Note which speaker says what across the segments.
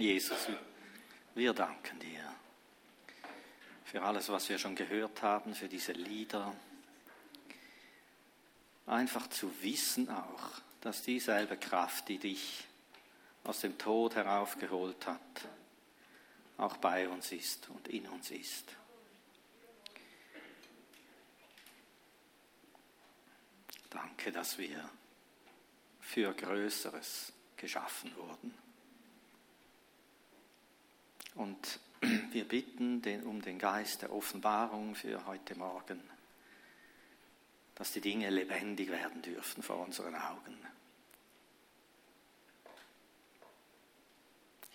Speaker 1: Jesus, wir danken dir für alles, was wir schon gehört haben, für diese Lieder. Einfach zu wissen auch, dass dieselbe Kraft, die dich aus dem Tod heraufgeholt hat, auch bei uns ist und in uns ist. Danke, dass wir für Größeres geschaffen wurden. Und wir bitten den, um den Geist der Offenbarung für heute Morgen, dass die Dinge lebendig werden dürfen vor unseren Augen.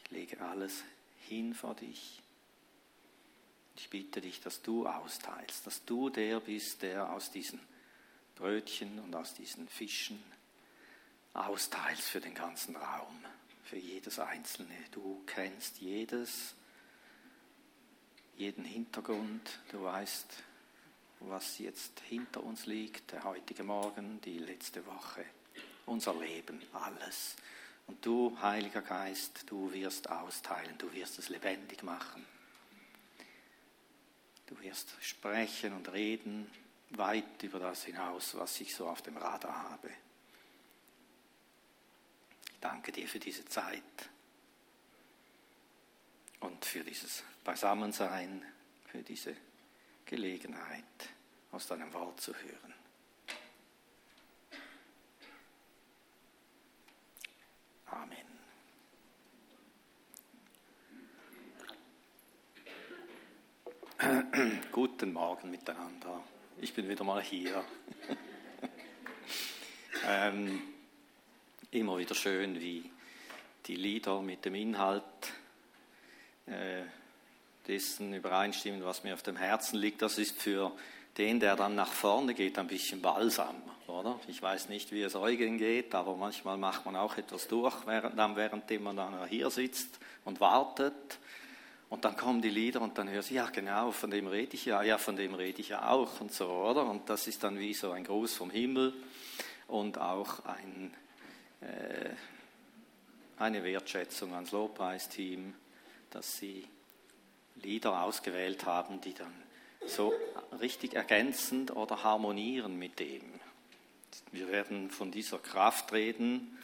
Speaker 1: Ich lege alles hin vor dich. Ich bitte dich, dass du austeilst, dass du der bist, der aus diesen Brötchen und aus diesen Fischen austeilst für den ganzen Raum, für jedes Einzelne. Du kennst jedes, jeden Hintergrund, du weißt, was jetzt hinter uns liegt, der heutige Morgen, die letzte Woche, unser Leben, alles. Und du, Heiliger Geist, du wirst austeilen, du wirst es lebendig machen. Du wirst sprechen und reden, weit über das hinaus, was ich so auf dem Radar habe. Danke dir für diese Zeit und für dieses Beisammensein, für diese Gelegenheit, aus deinem Wort zu hören. Amen. Guten Morgen miteinander ich bin wieder mal hier. ähm, immer wieder schön, wie die Lieder mit dem Inhalt äh, dessen übereinstimmen, was mir auf dem Herzen liegt. Das ist für den, der dann nach vorne geht, ein bisschen Balsam, oder? Ich weiß nicht, wie es euch geht, aber manchmal macht man auch etwas durch, während, währenddem man dann hier sitzt und wartet. Und dann kommen die Lieder und dann hörst du, ja genau, von dem rede ich ja, ja, von dem rede ich ja auch und so, oder? Und das ist dann wie so ein Gruß vom Himmel und auch ein, eine Wertschätzung ans Lobpreisteam, dass sie Lieder ausgewählt haben, die dann so richtig ergänzend oder harmonieren mit dem. Wir werden von dieser Kraft reden,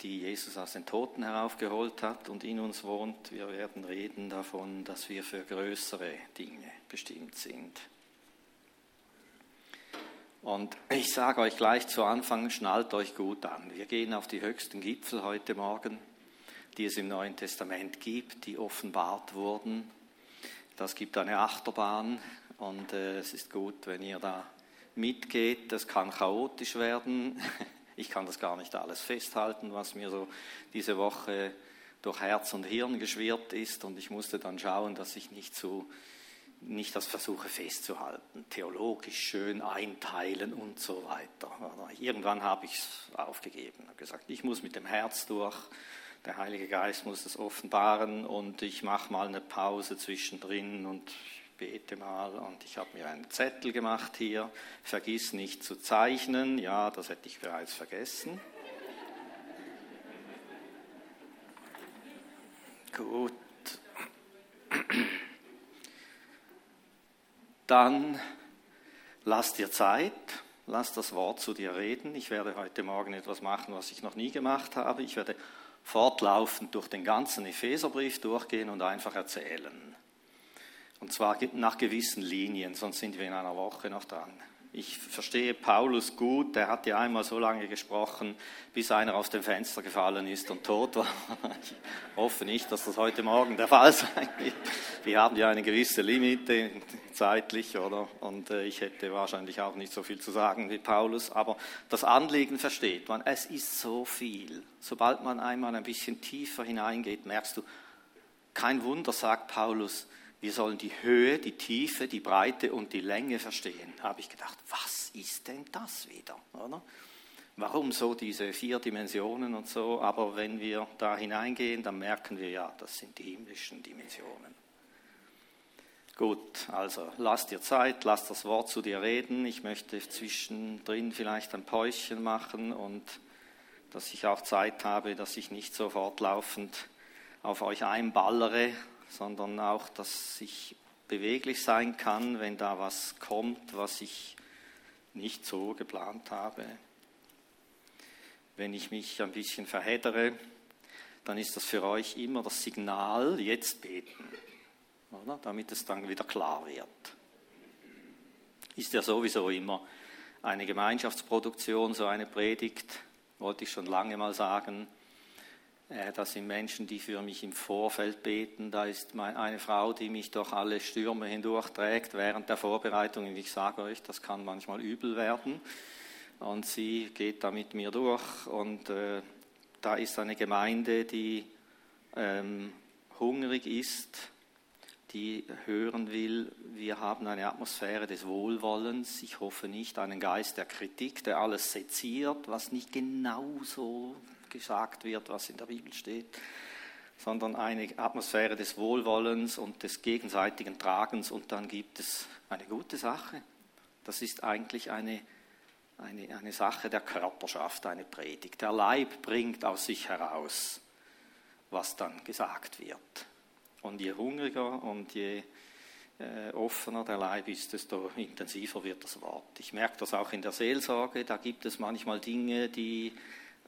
Speaker 1: die Jesus aus den Toten heraufgeholt hat und in uns wohnt. Wir werden reden davon, dass wir für größere Dinge bestimmt sind. Und ich sage euch gleich zu Anfang, schnallt euch gut an. Wir gehen auf die höchsten Gipfel heute Morgen, die es im Neuen Testament gibt, die offenbart wurden. Das gibt eine Achterbahn und äh, es ist gut, wenn ihr da mitgeht. Das kann chaotisch werden. Ich kann das gar nicht alles festhalten, was mir so diese Woche durch Herz und Hirn geschwirrt ist. Und ich musste dann schauen, dass ich nicht so nicht das versuche festzuhalten, theologisch schön einteilen und so weiter. Irgendwann habe ich es aufgegeben, habe gesagt, ich muss mit dem Herz durch, der Heilige Geist muss es offenbaren und ich mache mal eine Pause zwischendrin und bete mal und ich habe mir einen Zettel gemacht hier, vergiss nicht zu zeichnen, ja, das hätte ich bereits vergessen. Gut. Dann lass dir Zeit, lass das Wort zu dir reden. Ich werde heute Morgen etwas machen, was ich noch nie gemacht habe. Ich werde fortlaufend durch den ganzen Epheserbrief durchgehen und einfach erzählen. Und zwar nach gewissen Linien, sonst sind wir in einer Woche noch dran. Ich verstehe Paulus gut, der hat ja einmal so lange gesprochen, bis einer aus dem Fenster gefallen ist und tot war. Ich hoffe nicht, dass das heute Morgen der Fall sein wird. Wir haben ja eine gewisse Limite zeitlich, oder? Und äh, ich hätte wahrscheinlich auch nicht so viel zu sagen wie Paulus, aber das Anliegen versteht man. Es ist so viel. Sobald man einmal ein bisschen tiefer hineingeht, merkst du, kein Wunder, sagt Paulus, wir sollen die Höhe, die Tiefe, die Breite und die Länge verstehen. Habe ich gedacht, was ist denn das wieder? Oder? Warum so diese vier Dimensionen und so? Aber wenn wir da hineingehen, dann merken wir ja, das sind die himmlischen Dimensionen. Gut, also lass dir Zeit, lass das Wort zu dir reden. Ich möchte zwischendrin vielleicht ein Päuschen machen und dass ich auch Zeit habe, dass ich nicht so fortlaufend auf euch einballere, sondern auch, dass ich beweglich sein kann, wenn da was kommt, was ich nicht so geplant habe. Wenn ich mich ein bisschen verheddere, dann ist das für euch immer das Signal, jetzt beten, oder? damit es dann wieder klar wird. Ist ja sowieso immer eine Gemeinschaftsproduktion, so eine Predigt, wollte ich schon lange mal sagen. Äh, das sind Menschen, die für mich im Vorfeld beten. Da ist eine Frau, die mich durch alle Stürme hindurchträgt während der Vorbereitung. Und ich sage euch, das kann manchmal übel werden. Und sie geht da mit mir durch. Und äh, da ist eine Gemeinde, die ähm, hungrig ist, die hören will, wir haben eine Atmosphäre des Wohlwollens. Ich hoffe nicht einen Geist der Kritik, der alles seziert, was nicht genau so gesagt wird, was in der Bibel steht, sondern eine Atmosphäre des Wohlwollens und des gegenseitigen Tragens und dann gibt es eine gute Sache. Das ist eigentlich eine, eine, eine Sache der Körperschaft, eine Predigt. Der Leib bringt aus sich heraus, was dann gesagt wird. Und je hungriger und je äh, offener der Leib ist, desto intensiver wird das Wort. Ich merke das auch in der Seelsorge, da gibt es manchmal Dinge, die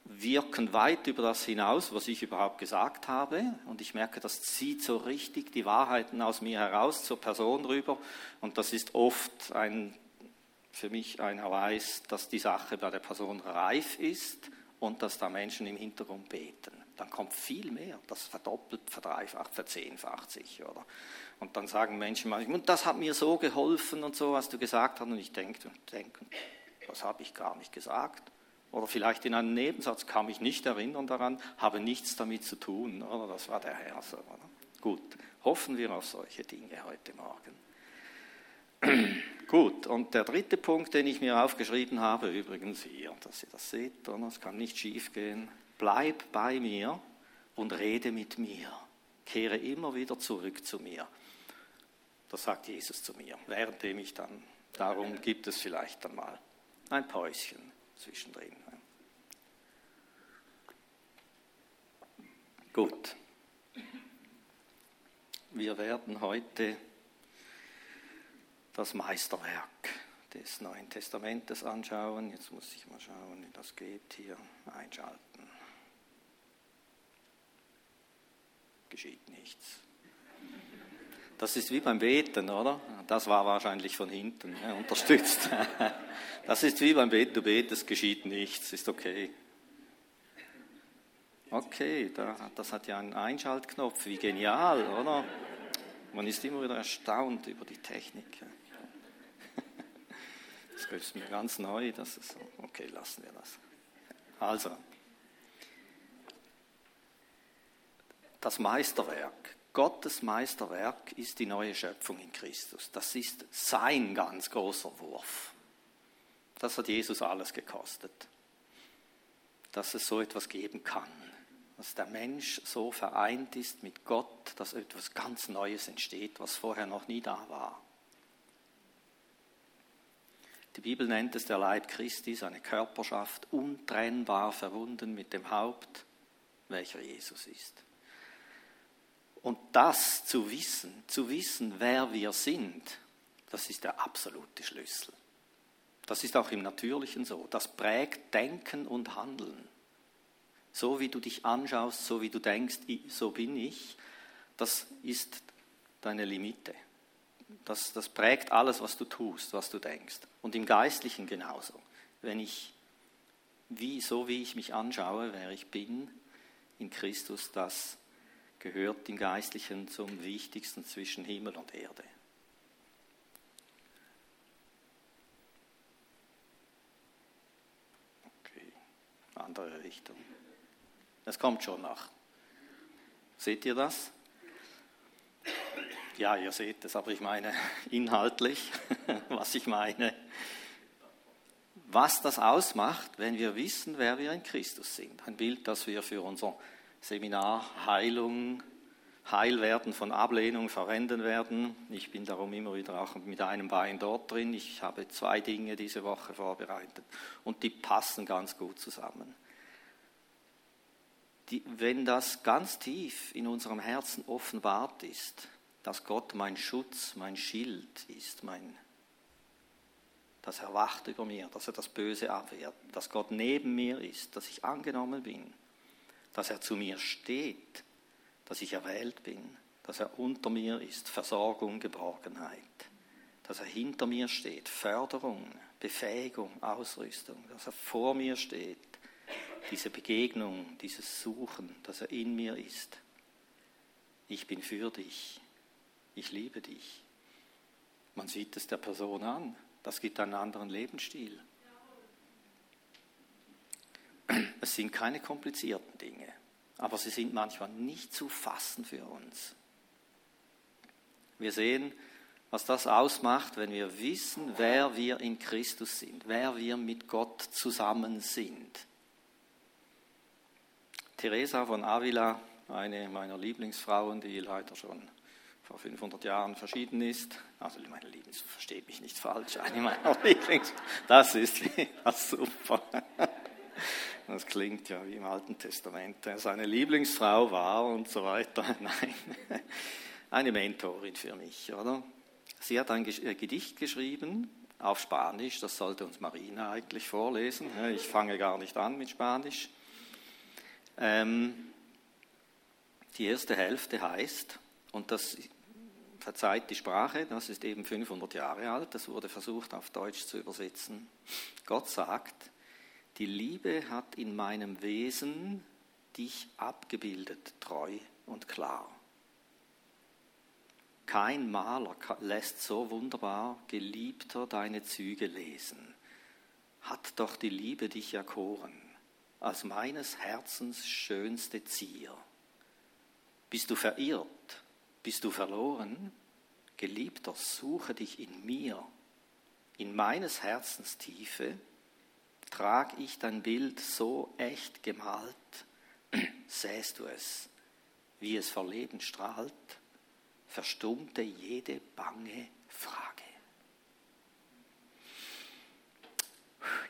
Speaker 1: wirken weit über das hinaus, was ich überhaupt gesagt habe. Und ich merke, das zieht so richtig die Wahrheiten aus mir heraus zur Person rüber. Und das ist oft ein, für mich ein Erweis, dass die Sache bei der Person reif ist und dass da Menschen im Hintergrund beten. Dann kommt viel mehr, das verdoppelt, verdreifacht, verzehnfacht sich. Oder? Und dann sagen Menschen manchmal, das hat mir so geholfen und so, was du gesagt hast. Und ich denke, denke das habe ich gar nicht gesagt. Oder vielleicht in einem Nebensatz kann mich nicht erinnern daran, habe nichts damit zu tun. Oder das war der Herr. So, Gut, hoffen wir auf solche Dinge heute Morgen. Gut, und der dritte Punkt, den ich mir aufgeschrieben habe, übrigens hier, dass ihr das seht, es kann nicht schief gehen. Bleib bei mir und rede mit mir. Kehre immer wieder zurück zu mir. Das sagt Jesus zu mir, währenddem ich dann, darum gibt es vielleicht dann mal ein Päuschen zwischendrin. Gut. Wir werden heute das Meisterwerk des Neuen Testamentes anschauen. Jetzt muss ich mal schauen, wie das geht hier. Einschalten. Geschieht nichts. Das ist wie beim Beten, oder? Das war wahrscheinlich von hinten ja, unterstützt. Das ist wie beim Beten, du betest, geschieht nichts, ist okay. Okay, das hat ja einen Einschaltknopf, wie genial, oder? Man ist immer wieder erstaunt über die Technik. Das ist mir ganz neu, das ist so. Okay, lassen wir das. Also, das Meisterwerk, Gottes Meisterwerk ist die neue Schöpfung in Christus. Das ist sein ganz großer Wurf. Das hat Jesus alles gekostet, dass es so etwas geben kann dass der Mensch so vereint ist mit Gott, dass etwas ganz Neues entsteht, was vorher noch nie da war. Die Bibel nennt es der Leib Christi, seine Körperschaft, untrennbar verbunden mit dem Haupt, welcher Jesus ist. Und das zu wissen, zu wissen, wer wir sind, das ist der absolute Schlüssel. Das ist auch im Natürlichen so. Das prägt Denken und Handeln so wie du dich anschaust, so wie du denkst, so bin ich, das ist deine Limite. Das, das prägt alles, was du tust, was du denkst. Und im Geistlichen genauso. Wenn ich, wie, so wie ich mich anschaue, wer ich bin in Christus, das gehört im Geistlichen zum Wichtigsten zwischen Himmel und Erde. Okay, andere Richtung. Es kommt schon nach. Seht ihr das? Ja, ihr seht es, aber ich meine inhaltlich, was ich meine. Was das ausmacht, wenn wir wissen, wer wir in Christus sind. Ein Bild, das wir für unser Seminar Heilung, Heilwerden von Ablehnung verwenden werden. Ich bin darum immer wieder auch mit einem Bein dort drin. Ich habe zwei Dinge diese Woche vorbereitet und die passen ganz gut zusammen. Die, wenn das ganz tief in unserem Herzen offenbart ist, dass Gott mein Schutz, mein Schild ist, mein, dass er wacht über mir, dass er das Böse abwehrt, dass Gott neben mir ist, dass ich angenommen bin, dass er zu mir steht, dass ich erwählt bin, dass er unter mir ist, Versorgung, Geborgenheit, dass er hinter mir steht, Förderung, Befähigung, Ausrüstung, dass er vor mir steht, diese Begegnung, dieses Suchen, dass er in mir ist. Ich bin für dich, ich liebe dich. Man sieht es der Person an, das gibt einen anderen Lebensstil. Es sind keine komplizierten Dinge, aber sie sind manchmal nicht zu fassen für uns. Wir sehen, was das ausmacht, wenn wir wissen, wer wir in Christus sind, wer wir mit Gott zusammen sind. Teresa von Avila, eine meiner Lieblingsfrauen, die leider schon vor 500 Jahren verschieden ist. Also meine Lieblings, versteht mich nicht falsch, eine meiner Lieblings. Das ist ja, super. Das klingt ja wie im Alten Testament. Seine Lieblingsfrau war und so weiter. Nein, eine Mentorin für mich, oder? Sie hat ein äh, Gedicht geschrieben auf Spanisch, das sollte uns Marina eigentlich vorlesen. Ich fange gar nicht an mit Spanisch. Ähm, die erste Hälfte heißt, und das verzeiht die Sprache, das ist eben 500 Jahre alt, das wurde versucht auf Deutsch zu übersetzen. Gott sagt, die Liebe hat in meinem Wesen dich abgebildet, treu und klar. Kein Maler lässt so wunderbar, geliebter, deine Züge lesen. Hat doch die Liebe dich erkoren als meines Herzens schönste Zier. Bist du verirrt? Bist du verloren? Geliebter, suche dich in mir. In meines Herzens Tiefe trag ich dein Bild so echt gemalt, sähst du es, wie es vor Leben strahlt, verstummte jede bange Frage.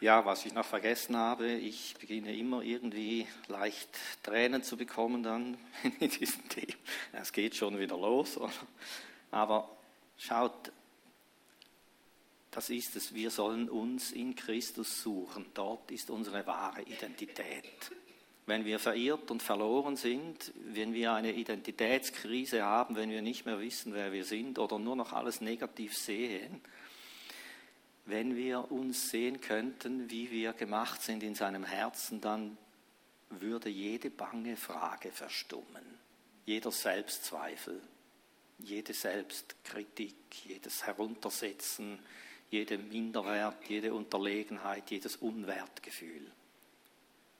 Speaker 1: Ja, was ich noch vergessen habe, ich beginne immer irgendwie leicht Tränen zu bekommen dann in diesem Thema. Es geht schon wieder los. Oder? Aber schaut, das ist es. Wir sollen uns in Christus suchen. Dort ist unsere wahre Identität. Wenn wir verirrt und verloren sind, wenn wir eine Identitätskrise haben, wenn wir nicht mehr wissen, wer wir sind oder nur noch alles negativ sehen, wenn wir uns sehen könnten, wie wir gemacht sind in seinem Herzen, dann würde jede bange Frage verstummen, jeder Selbstzweifel, jede Selbstkritik, jedes Heruntersetzen, jede Minderwert, jede Unterlegenheit, jedes Unwertgefühl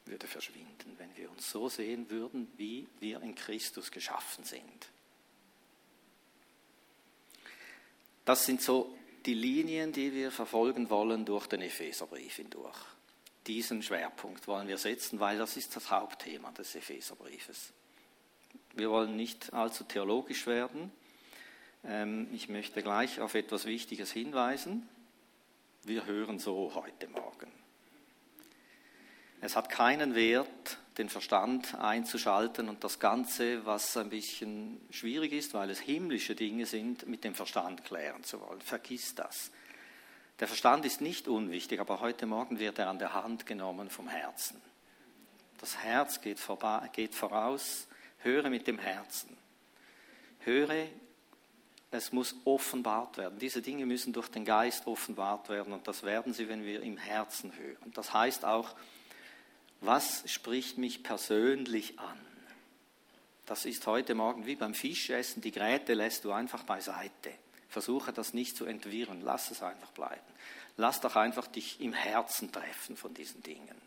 Speaker 1: würde verschwinden, wenn wir uns so sehen würden, wie wir in Christus geschaffen sind. Das sind so die Linien, die wir verfolgen wollen durch den Epheserbrief hindurch. Diesen Schwerpunkt wollen wir setzen, weil das ist das Hauptthema des Epheserbriefes. Wir wollen nicht allzu theologisch werden. Ähm, ich möchte gleich auf etwas Wichtiges hinweisen. Wir hören so heute Morgen. Es hat keinen Wert, den Verstand einzuschalten und das Ganze, was ein bisschen schwierig ist, weil es himmlische Dinge sind, mit dem Verstand klären zu wollen. Vergiss das. Der Verstand ist nicht unwichtig, aber heute Morgen wird er an der Hand genommen vom Herzen. Das Herz geht, vorbei, geht voraus. Höre mit dem Herzen. Höre, es muss offenbart werden. Diese Dinge müssen durch den Geist offenbart werden und das werden sie, wenn wir im Herzen hören. Das heißt auch, was spricht mich persönlich an? Das ist heute Morgen wie beim Fischessen, die Gräte lässt du einfach beiseite. Versuche das nicht zu entwirren, lass es einfach bleiben. Lass doch einfach dich im Herzen treffen von diesen Dingen.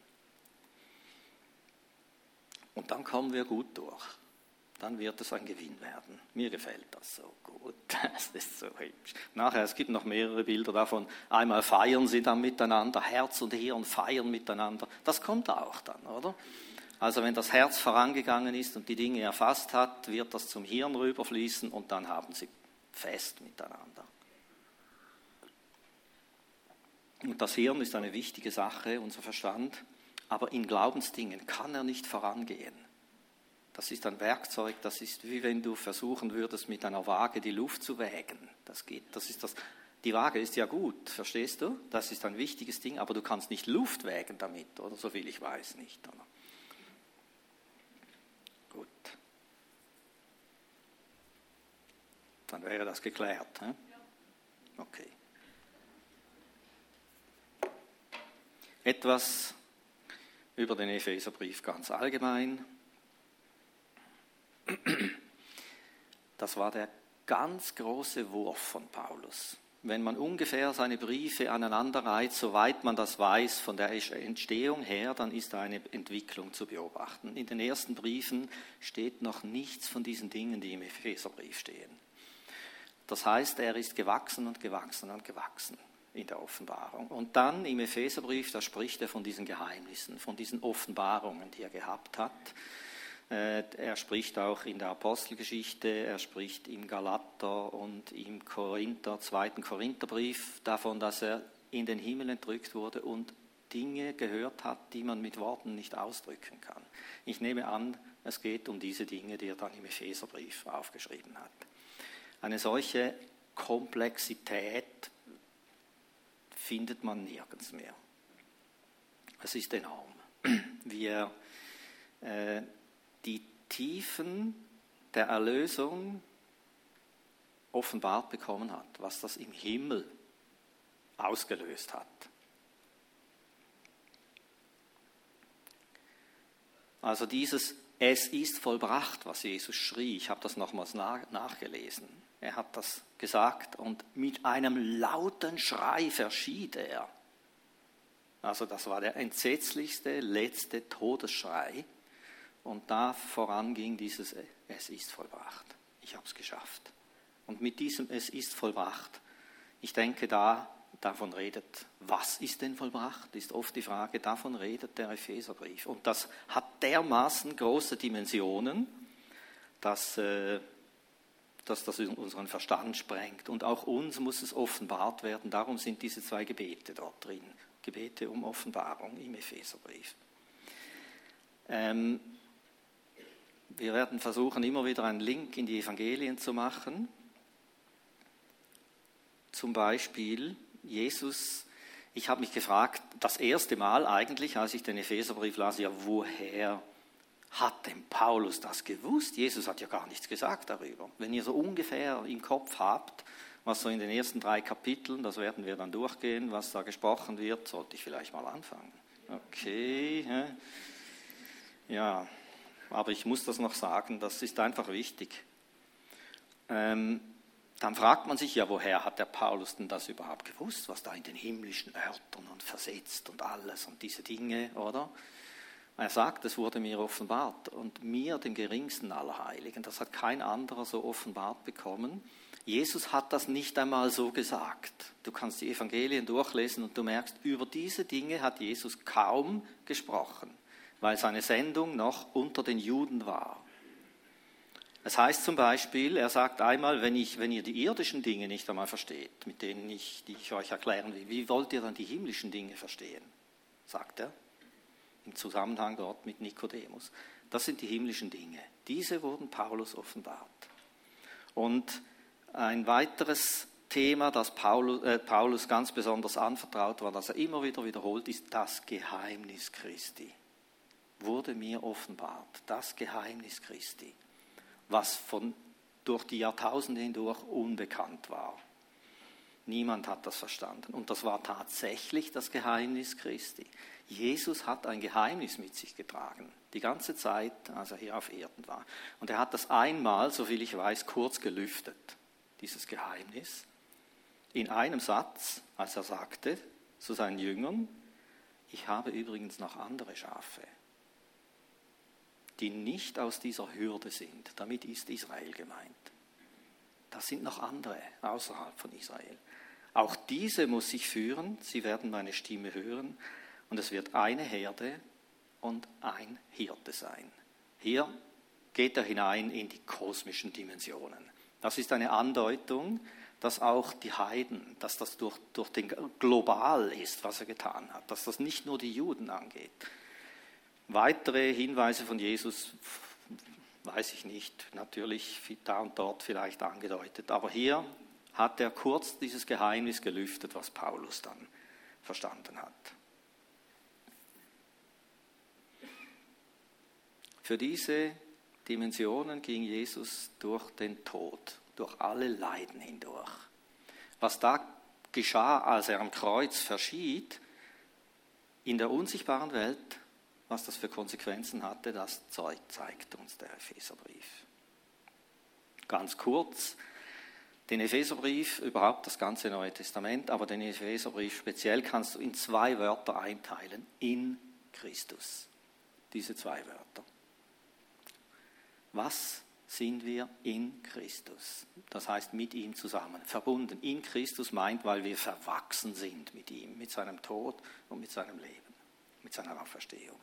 Speaker 1: Und dann kommen wir gut durch dann wird es ein Gewinn werden. Mir gefällt das so gut. Das ist so hübsch. Nachher, es gibt noch mehrere Bilder davon. Einmal feiern sie dann miteinander, Herz und Hirn feiern miteinander. Das kommt auch dann, oder? Also wenn das Herz vorangegangen ist und die Dinge erfasst hat, wird das zum Hirn rüberfließen und dann haben sie Fest miteinander. Und das Hirn ist eine wichtige Sache, unser Verstand, aber in Glaubensdingen kann er nicht vorangehen Das ist ein Werkzeug, das ist wie wenn du versuchen würdest, mit einer Waage die Luft zu wägen. Das geht, das ist das. Die Waage ist ja gut, verstehst du? Das ist ein wichtiges Ding, aber du kannst nicht Luft wägen damit, oder so viel ich weiß nicht. Oder? Gut. Dann wäre das geklärt. He? Okay. Etwas über den Epheserbrief ganz allgemein. Das war der ganz große Wurf von Paulus. Wenn man ungefähr seine Briefe aneinanderreiht, soweit man das weiß von der Entstehung her, dann ist da eine Entwicklung zu beobachten. In den ersten Briefen steht noch nichts von diesen Dingen, die im Epheserbrief stehen. Das heißt, er ist gewachsen und gewachsen und gewachsen in der Offenbarung. Und dann im Epheserbrief, da spricht er von diesen Geheimnissen, von diesen Offenbarungen, die er gehabt hat. Äh, er spricht auch in der Apostelgeschichte, er spricht im Galater und im Korinther, zweiten Korintherbrief davon, dass er in den Himmel entrückt wurde und Dinge gehört hat, die man mit Worten nicht ausdrücken kann. Ich nehme an, es geht um diese Dinge, die er dann im Epheserbrief aufgeschrieben hat. Eine solche Komplexität findet man nirgends mehr. Es ist enorm, wie er äh, die Tiefen der Erlösung offenbart bekommen hat, was das im Himmel ausgelöst hat. Also dieses Es ist vollbracht, was Jesus schrie, ich habe das nochmals nachgelesen. Er hat das gesagt und mit einem lauten Schrei verschied er. Also das war der entsetzlichste, letzte Todesschrei. Und da voranging dieses Es ist vollbracht. Ich habe es geschafft. Und mit diesem Es ist vollbracht, ich denke, da davon redet, was ist denn vollbracht, ist oft die Frage, davon redet der Epheserbrief. Und das hat dermaßen große Dimensionen, dass äh, dass das unseren Verstand sprengt. Und auch uns muss es offenbart werden. Darum sind diese zwei Gebete dort drin. Gebete um Offenbarung im Epheserbrief. Ähm, wir werden versuchen, immer wieder einen Link in die Evangelien zu machen. Zum Beispiel Jesus. Ich habe mich gefragt, das erste Mal eigentlich, als ich den Epheserbrief las, ja, woher hat denn Paulus das gewusst? Jesus hat ja gar nichts gesagt darüber. Wenn ihr so ungefähr im Kopf habt, was so in den ersten drei Kapiteln, das werden wir dann durchgehen, was da gesprochen wird, sollte ich vielleicht mal anfangen. Okay, ja, aber ich muss das noch sagen, das ist einfach wichtig. Ähm, dann fragt man sich ja, woher hat der Paulus denn das überhaupt gewusst, was da in den himmlischen Örtern und versetzt und alles und diese Dinge, oder? Er sagt, es wurde mir offenbart und mir, dem geringsten aller Heiligen, das hat kein anderer so offenbart bekommen. Jesus hat das nicht einmal so gesagt. Du kannst die Evangelien durchlesen und du merkst, über diese Dinge hat Jesus kaum gesprochen, weil seine Sendung noch unter den Juden war. Es heißt zum Beispiel, er sagt einmal, wenn, ich, wenn ihr die irdischen Dinge nicht einmal versteht, mit denen ich, die ich euch erklären will, wie wollt ihr dann die himmlischen Dinge verstehen? sagt er im Zusammenhang dort mit Nikodemus. Das sind die himmlischen Dinge. Diese wurden Paulus offenbart. Und ein weiteres Thema, das Paulus, äh, Paulus ganz besonders anvertraut war, das er immer wieder wiederholt, ist das Geheimnis Christi. Wurde mir offenbart, das Geheimnis Christi, was von, durch die Jahrtausende hindurch unbekannt war. Niemand hat das verstanden. Und das war tatsächlich das Geheimnis Christi. Jesus hat ein Geheimnis mit sich getragen, die ganze Zeit, als er hier auf Erden war. Und er hat das einmal, soviel ich weiß, kurz gelüftet, dieses Geheimnis, in einem Satz, als er sagte zu seinen Jüngern, ich habe übrigens noch andere Schafe, die nicht aus dieser Hürde sind. Damit ist Israel gemeint. Das sind noch andere außerhalb von Israel. Auch diese muss ich führen, sie werden meine Stimme hören und es wird eine Herde und ein Hirte sein. Hier geht er hinein in die kosmischen Dimensionen. Das ist eine Andeutung, dass auch die Heiden, dass das durch, durch den global ist, was er getan hat, dass das nicht nur die Juden angeht. Weitere Hinweise von Jesus weiß ich nicht, natürlich da und dort vielleicht angedeutet. Aber hier hat er kurz dieses Geheimnis gelüftet, was Paulus dann verstanden hat. Für diese Dimensionen ging Jesus durch den Tod, durch alle Leiden hindurch. Was da geschah, als er am Kreuz verschied, in der unsichtbaren Welt, was das für Konsequenzen hatte, das zeigt uns der Epheserbrief. Ganz kurz, den Epheserbrief, überhaupt das ganze Neue Testament, aber den Epheserbrief speziell kannst du in zwei Wörter einteilen. In Christus. Diese zwei Wörter. Was sind wir in Christus? Das heißt mit ihm zusammen, verbunden. In Christus meint, weil wir verwachsen sind mit ihm, mit seinem Tod und mit seinem Leben, mit seiner Auferstehung.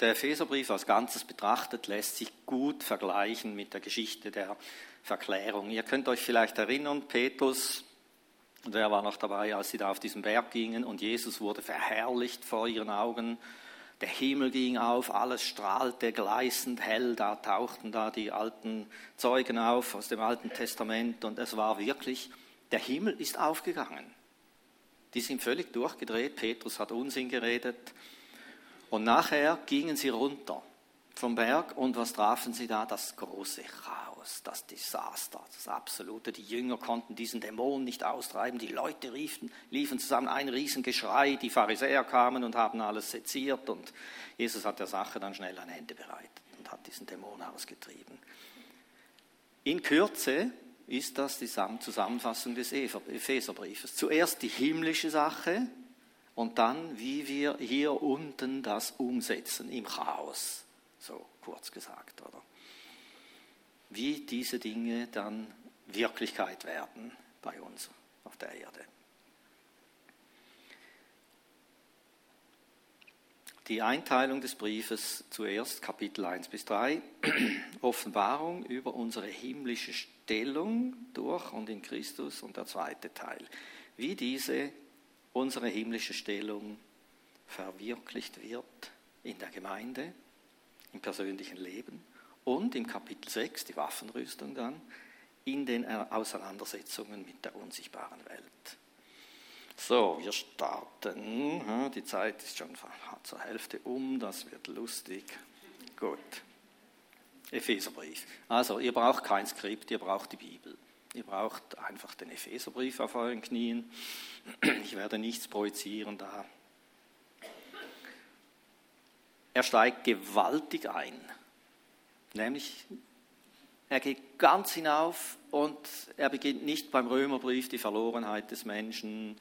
Speaker 1: Der Epheserbrief als Ganzes betrachtet lässt sich gut vergleichen mit der Geschichte der Verklärung. Ihr könnt euch vielleicht erinnern, Petrus, der war noch dabei, als sie da auf diesen Berg gingen und Jesus wurde verherrlicht vor ihren Augen. Der Himmel ging auf, alles strahlte gleißend hell, da tauchten da die alten Zeugen auf aus dem Alten Testament und es war wirklich, der Himmel ist aufgegangen. Die sind völlig durchgedreht, Petrus hat Unsinn geredet, und nachher gingen sie runter vom Berg und was trafen sie da? Das große Chaos, das Desaster, das absolute. Die Jünger konnten diesen Dämon nicht austreiben, die Leute riefen, liefen zusammen, ein Riesengeschrei, die Pharisäer kamen und haben alles seziert und Jesus hat der Sache dann schnell ein Ende bereitet und hat diesen Dämon ausgetrieben. In Kürze ist das die Zusammenfassung des Epheserbriefes. Zuerst die himmlische Sache, und dann, wie wir hier unten das umsetzen im Chaos, so kurz gesagt, oder? Wie diese Dinge dann Wirklichkeit werden bei uns auf der Erde. Die Einteilung des Briefes zuerst Kapitel 1 bis 3, Offenbarung über unsere himmlische Stellung durch und in Christus und der zweite Teil. Wie diese unsere himmlische Stellung verwirklicht wird in der Gemeinde, im persönlichen Leben und im Kapitel 6, die Waffenrüstung dann, in den Auseinandersetzungen mit der unsichtbaren Welt. So, wir starten. Die Zeit ist schon zur Hälfte um, das wird lustig. Gut. Epheserbrief. Also, ihr braucht kein Skript, ihr braucht die Bibel. Ihr braucht einfach den Epheserbrief auf euren Knien. Ich werde nichts projizieren da. Er steigt gewaltig ein. Nämlich, er geht ganz hinauf und er beginnt nicht beim Römerbrief die Verlorenheit des Menschen,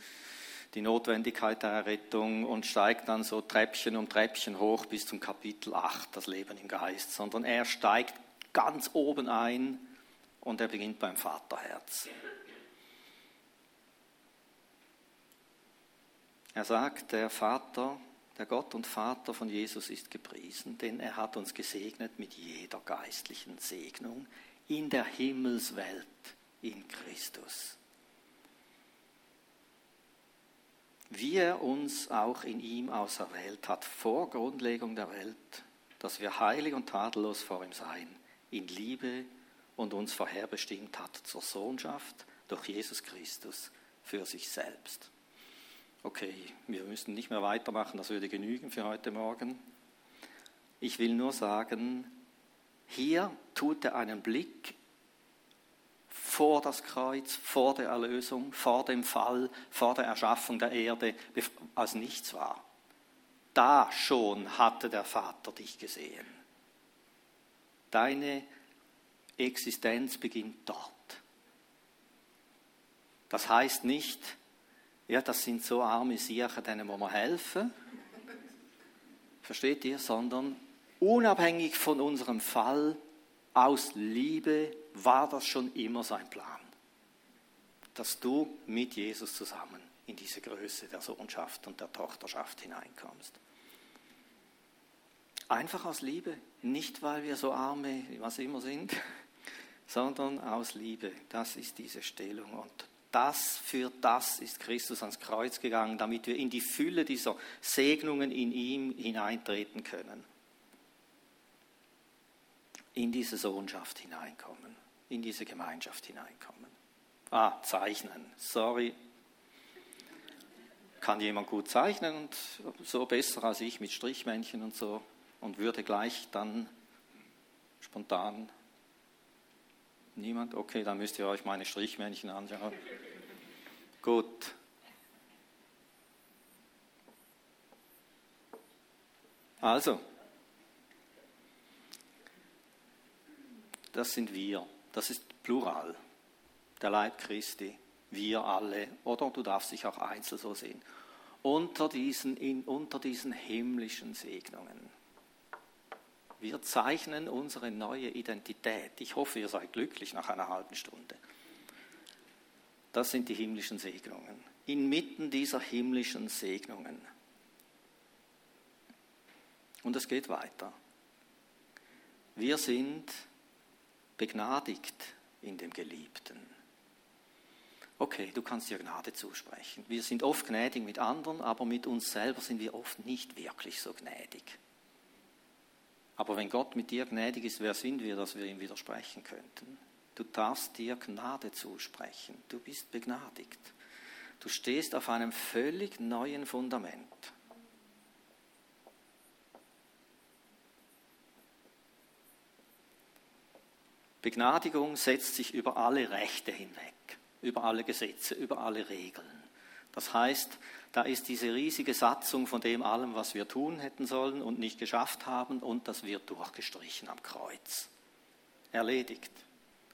Speaker 1: die Notwendigkeit der Errettung und steigt dann so Treppchen um Treppchen hoch bis zum Kapitel 8, das Leben im Geist, sondern er steigt ganz oben ein und er beginnt beim Vaterherz. Er sagt, der Vater, der Gott und Vater von Jesus ist gepriesen, denn er hat uns gesegnet mit jeder geistlichen Segnung in der Himmelswelt in Christus. Wie er uns auch in ihm auserwählt hat vor Grundlegung der Welt, dass wir heilig und tadellos vor ihm seien, in Liebe und uns vorherbestimmt hat zur Sohnschaft durch Jesus Christus für sich selbst. Okay, wir müssen nicht mehr weitermachen, das würde genügen für heute Morgen. Ich will nur sagen, hier tut er einen Blick vor das Kreuz, vor der Erlösung, vor dem Fall, vor der Erschaffung der Erde, als nichts war. Da schon hatte der Vater dich gesehen. Deine Existenz beginnt dort. Das heißt nicht, ja, das sind so arme Siechen, denen muss man helfen. Versteht ihr? Sondern unabhängig von unserem Fall, aus Liebe war das schon immer sein Plan. Dass du mit Jesus zusammen in diese Größe der Sohnschaft und der Tochterschaft hineinkommst. Einfach aus Liebe, nicht weil wir so arme, was immer sind, sondern aus Liebe. Das ist diese Stellung. Und das, für das ist Christus ans Kreuz gegangen, damit wir in die Fülle dieser Segnungen in ihm hineintreten können. In diese Sohnschaft hineinkommen, in diese Gemeinschaft hineinkommen. Ah, zeichnen. Sorry. Kann jemand gut zeichnen und so besser als ich mit Strichmännchen und so und würde gleich dann spontan Niemand? Okay, dann müsst ihr euch meine Strichmännchen anschauen. Gut. Also, das sind wir. Das ist Plural. Der Leib Christi. Wir alle. Oder du darfst dich auch einzeln so sehen. Unter diesen, in, unter diesen himmlischen Segnungen. Wir zeichnen unsere neue Identität. Ich hoffe, ihr seid glücklich nach einer halben Stunde. Das sind die himmlischen Segnungen. Inmitten dieser himmlischen Segnungen. Und es geht weiter. Wir sind begnadigt in dem Geliebten. Okay, du kannst dir Gnade zusprechen. Wir sind oft gnädig mit anderen, aber mit uns selber sind wir oft nicht wirklich so gnädig. Aber wenn Gott mit dir gnädig ist, wer sind wir, dass wir ihm widersprechen könnten? Du darfst dir Gnade zusprechen. Du bist begnadigt. Du stehst auf einem völlig neuen Fundament. Begnadigung setzt sich über alle Rechte hinweg, über alle Gesetze, über alle Regeln. Das heißt, da ist diese riesige Satzung von dem allem, was wir tun hätten sollen und nicht geschafft haben, und das wird durchgestrichen am Kreuz. Erledigt,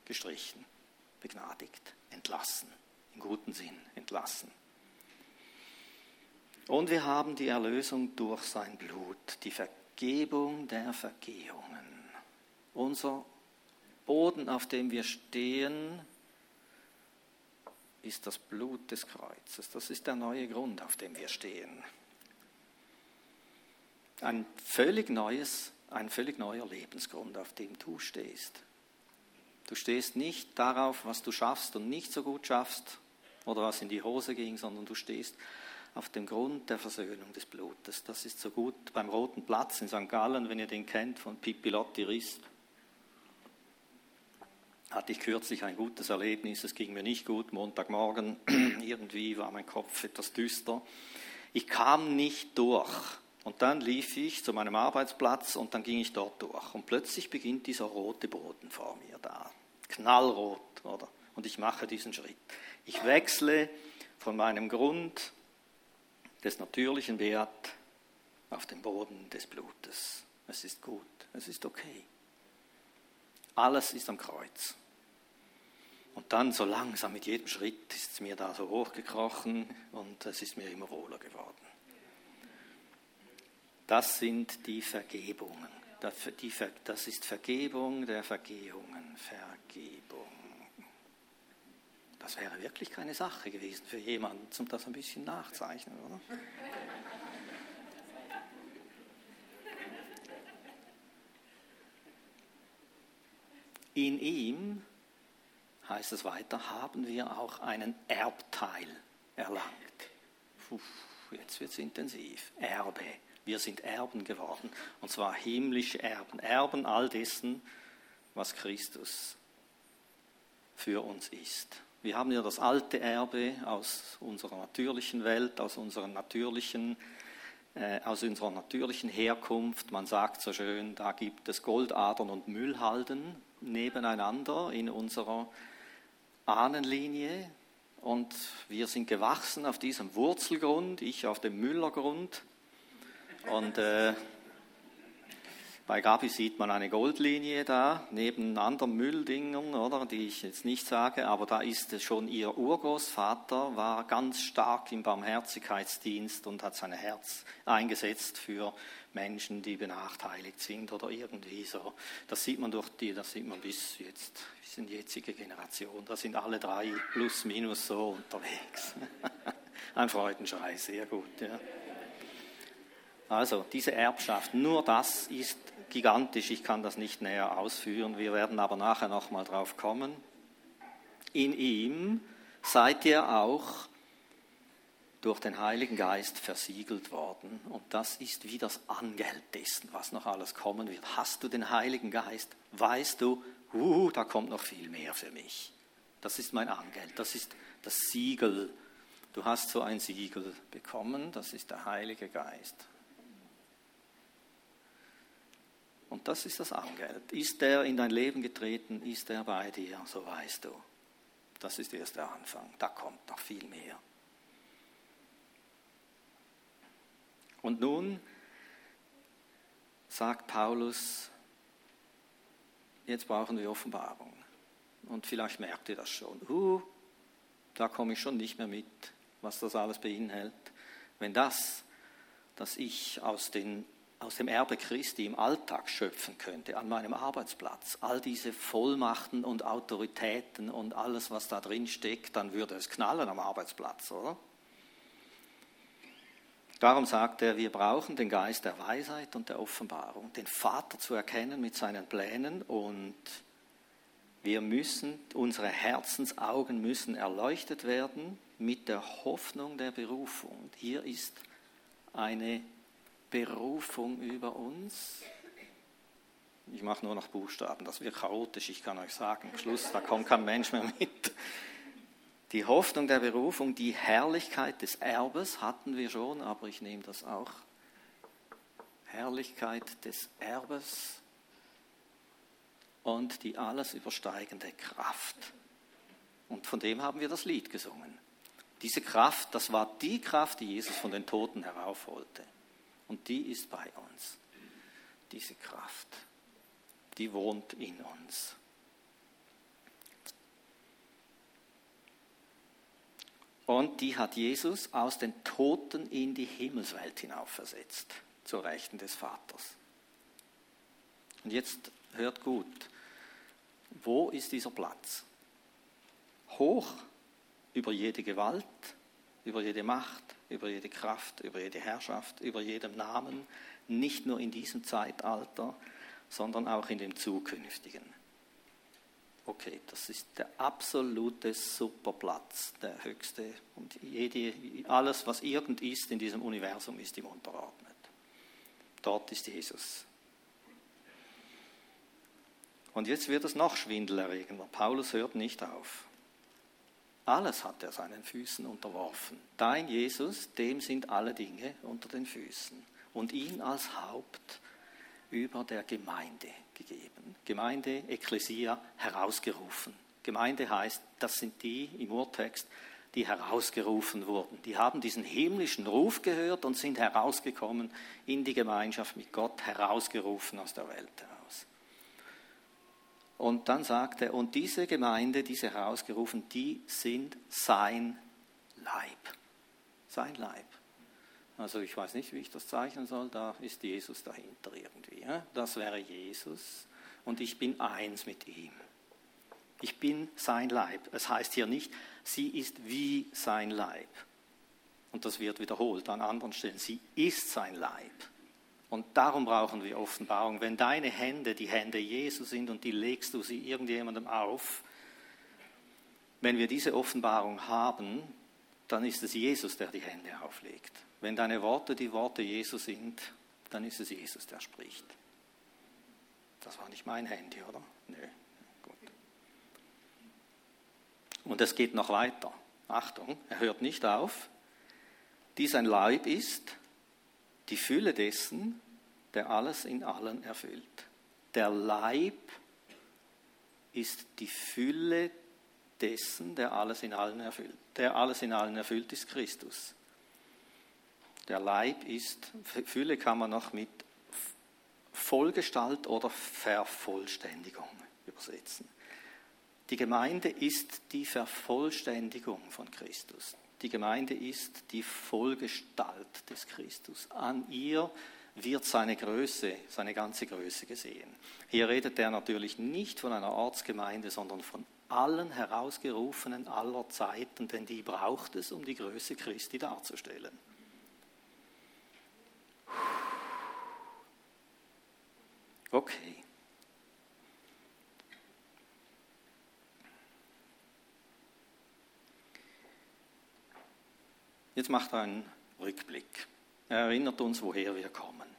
Speaker 1: gestrichen, begnadigt, entlassen, im guten Sinn entlassen. Und wir haben die Erlösung durch sein Blut, die Vergebung der Vergehungen. Unser Boden, auf dem wir stehen, ist das Blut des Kreuzes. Das ist der neue Grund, auf dem wir stehen. Ein völlig neues, ein völlig neuer Lebensgrund, auf dem du stehst. Du stehst nicht darauf, was du schaffst und nicht so gut schaffst oder was in die Hose ging, sondern du stehst auf dem Grund der Versöhnung des Blutes. Das ist so gut beim Roten Platz in St. Gallen, wenn ihr den kennt, von Pippi Lotti Rist hatte ich kürzlich ein gutes Erlebnis. Es ging mir nicht gut. Montagmorgen irgendwie war mein Kopf etwas düster. Ich kam nicht durch. Und dann lief ich zu meinem Arbeitsplatz und dann ging ich dort durch. Und plötzlich beginnt dieser rote Boden vor mir da. Knallrot, oder? Und ich mache diesen Schritt. Ich wechsle von meinem Grund des natürlichen Wert auf den Boden des Blutes. Es ist gut, es ist okay. Alles ist am Kreuz. Und dann so langsam mit jedem Schritt ist es mir da so hochgekrochen und es ist mir immer wohler geworden. Das sind die Vergebungen. Das ist Vergebung der Vergehungen. Vergebung. Das wäre wirklich keine Sache gewesen für jemanden, zum das ein bisschen nachzeichnen, oder? In ihm heißt es weiter, haben wir auch einen Erbteil erlangt. Puh, jetzt wird es intensiv. Erbe. Wir sind Erben geworden. Und zwar himmlische Erben. Erben all dessen, was Christus für uns ist. Wir haben ja das alte Erbe aus unserer natürlichen Welt, aus unseren natürlichen äh, aus unserer natürlichen Herkunft. Man sagt so schön, da gibt es Goldadern und Müllhalden nebeneinander in unserer Ahnenlinie und wir sind gewachsen auf diesem Wurzelgrund, ich auf dem Müllergrund. Und äh, bei Gabi sieht man eine Goldlinie da, neben anderen Mülldingern, oder, die ich jetzt nicht sage, aber da ist schon ihr Urgroßvater, war ganz stark im Barmherzigkeitsdienst und hat sein Herz eingesetzt für Menschen, die benachteiligt sind oder irgendwie so. Das sieht man durch die, das sieht man bis jetzt, bis in die jetzige Generation. Da sind alle drei plus minus so unterwegs. Ein Freudenschrei, sehr gut. Ja. Also diese Erbschaft, nur das ist gigantisch. Ich kann das nicht näher ausführen. Wir werden aber nachher nochmal drauf kommen. In ihm seid ihr auch durch den Heiligen Geist versiegelt worden. Und das ist wie das Angeld dessen, was noch alles kommen wird. Hast du den Heiligen Geist, weißt du, uh, da kommt noch viel mehr für mich. Das ist mein Angeld, das ist das Siegel. Du hast so ein Siegel bekommen, das ist der Heilige Geist. Und das ist das Angeld. Ist er in dein Leben getreten, ist er bei dir, so weißt du. Das ist erst der Anfang. Da kommt noch viel mehr. Und nun sagt Paulus, jetzt brauchen wir Offenbarung. Und vielleicht merkt ihr das schon. Uh, da komme ich schon nicht mehr mit, was das alles beinhaltet. Wenn das, dass ich aus, den, aus dem Erbe Christi im Alltag schöpfen könnte, an meinem Arbeitsplatz, all diese Vollmachten und Autoritäten und alles, was da drin steckt, dann würde es knallen am Arbeitsplatz, oder? Darum sagt er, wir brauchen den Geist der Weisheit und der Offenbarung, den Vater zu erkennen mit seinen Plänen und wir müssen, unsere Herzensaugen müssen erleuchtet werden mit der Hoffnung der Berufung. Hier ist eine Berufung über uns. Ich mache nur noch Buchstaben, das wird chaotisch, ich kann euch sagen. Schluss, da kommt kein Mensch mehr mit. Die Hoffnung der Berufung, die Herrlichkeit des Erbes hatten wir schon, aber ich nehme das auch. Herrlichkeit des Erbes und die alles übersteigende Kraft. Und von dem haben wir das Lied gesungen. Diese Kraft, das war die Kraft, die Jesus von den Toten heraufholte. Und die ist bei uns. Diese Kraft, die wohnt in uns. Und die hat Jesus aus den Toten in die Himmelswelt hinaufversetzt, zur Rechten des Vaters. Und jetzt hört gut, wo ist dieser Platz? Hoch über jede Gewalt, über jede Macht, über jede Kraft, über jede Herrschaft, über jedem Namen, nicht nur in diesem Zeitalter, sondern auch in dem zukünftigen okay, das ist der absolute Superplatz, der höchste. Und jede, alles, was irgend ist in diesem Universum, ist ihm unterordnet. Dort ist Jesus. Und jetzt wird es noch schwindelerregender. Paulus hört nicht auf. Alles hat er seinen Füßen unterworfen. Dein Jesus, dem sind alle Dinge unter den Füßen. Und ihn als Haupt über der Gemeinde gegeben. Gemeinde, Ekklesia, herausgerufen. Gemeinde heißt, das sind die im Urtext, die herausgerufen wurden. Die haben diesen himmlischen Ruf gehört und sind herausgekommen in die Gemeinschaft mit Gott, herausgerufen aus der Welt. Und dann sagt er, und diese Gemeinde, diese herausgerufen, die sind sein Leib. Sein Leib. Also ich weiß nicht, wie ich das zeichnen soll, da ist Jesus dahinter irgendwie. Das wäre Jesus und ich bin eins mit ihm. Ich bin sein Leib. Es heißt hier nicht, sie ist wie sein Leib. Und das wird wiederholt an anderen Stellen. Sie ist sein Leib. Und darum brauchen wir Offenbarung. Wenn deine Hände die Hände Jesu sind und die legst du sie irgendjemandem auf, wenn wir diese Offenbarung haben, dann ist es Jesus, der die Hände auflegt. Wenn deine Worte die Worte Jesu sind, dann ist es Jesus, der spricht. Das war nicht mein Handy, oder? Nö. Gut. Und es geht noch weiter. Achtung, er hört nicht auf. Dies ein Leib ist die Fülle dessen, der alles in allen erfüllt. Der Leib ist die Fülle dessen, der alles in allen erfüllt. Der alles in allen erfüllt ist Christus. Der Leib ist, Fülle kann man noch mit Vollgestalt oder Vervollständigung übersetzen. Die Gemeinde ist die Vervollständigung von Christus. Die Gemeinde ist die Vollgestalt des Christus. An ihr wird seine Größe, seine ganze Größe gesehen. Hier redet er natürlich nicht von einer Ortsgemeinde, sondern von allen Herausgerufenen aller Zeiten, denn die braucht es, um die Größe Christi darzustellen. Okay. Jetzt macht er einen Rückblick. Er erinnert uns, woher wir kommen.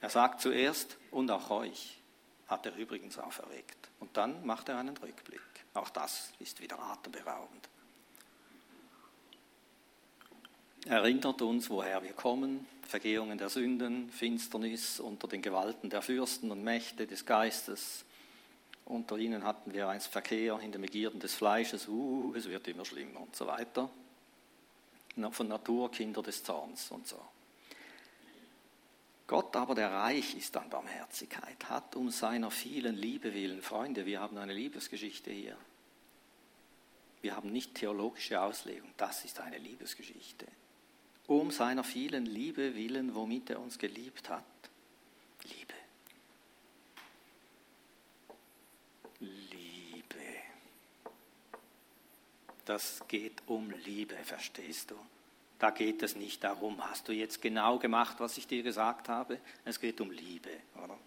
Speaker 1: Er sagt zuerst, und auch euch hat er übrigens auferweckt. Und dann macht er einen Rückblick. Auch das ist wieder atemberaubend. Er erinnert uns, woher wir kommen, Vergehungen der Sünden, Finsternis unter den Gewalten der Fürsten und Mächte des Geistes. Unter ihnen hatten wir einst Verkehr in den Begierden des Fleisches, uh, es wird immer schlimmer und so weiter. Von Natur Kinder des Zorns und so. Gott aber, der reich ist an Barmherzigkeit, hat um seiner vielen Liebe willen, Freunde, wir haben eine Liebesgeschichte hier. Wir haben nicht theologische Auslegung, das ist eine Liebesgeschichte um seiner vielen Liebe willen, womit er uns geliebt hat. Liebe. Das geht um Liebe, verstehst du? Da geht es nicht darum, hast du jetzt genau gemacht, was ich dir gesagt habe? Es geht um Liebe, oder?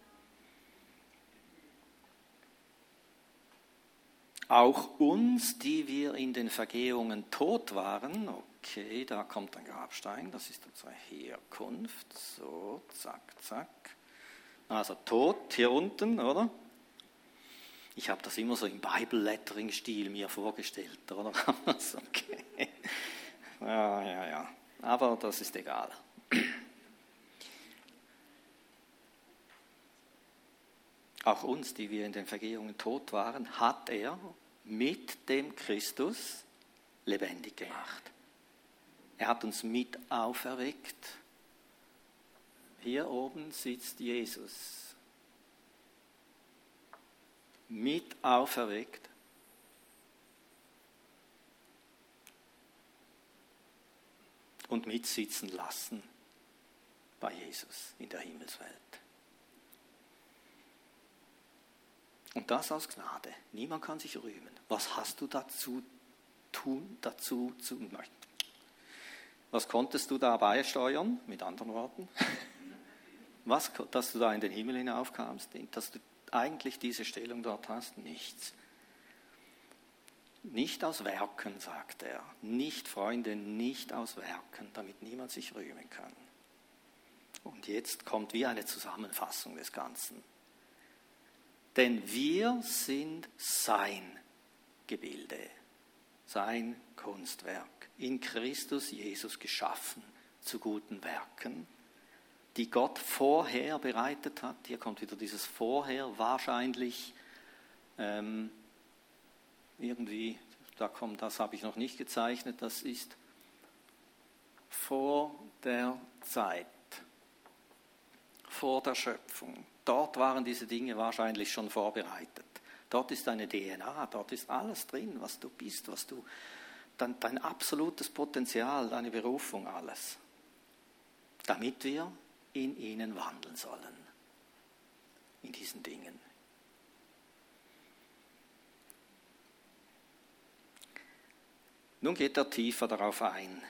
Speaker 1: Auch uns, die wir in den Vergehungen tot waren, okay, da kommt ein Grabstein, das ist unsere Herkunft, so, zack, zack. Also tot hier unten, oder? Ich habe das immer so im Bible-Lettering-Stil mir vorgestellt, oder? okay. Ja, ja, ja. Aber das ist egal. Auch uns, die wir in den Vergehungen tot waren, hat er mit dem Christus lebendig gemacht. Er hat uns mit auferweckt. Hier oben sitzt Jesus. Mit auferweckt. Und mitsitzen lassen bei Jesus in der Himmelswelt. Und das aus Gnade. Niemand kann sich rühmen. Was hast du dazu tun, dazu zu Was konntest du da beisteuern, mit anderen Worten? Was, dass du da in den Himmel hinaufkamst, dass du eigentlich diese Stellung dort hast? Nichts. Nicht aus Werken, sagt er. Nicht, Freunde, nicht aus Werken, damit niemand sich rühmen kann. Und jetzt kommt wie eine Zusammenfassung des Ganzen. Denn wir sind sein Gebilde, sein Kunstwerk, in Christus Jesus geschaffen zu guten Werken, die Gott vorher bereitet hat. Hier kommt wieder dieses Vorher, wahrscheinlich ähm, irgendwie, da kommt, das habe ich noch nicht gezeichnet, das ist vor der Zeit, vor der Schöpfung. Dort waren diese Dinge wahrscheinlich schon vorbereitet. Dort ist deine DNA, dort ist alles drin, was du bist, was du, dein, dein absolutes Potenzial, deine Berufung, alles. Damit wir in ihnen wandeln sollen. In diesen Dingen. Nun geht er tiefer darauf ein.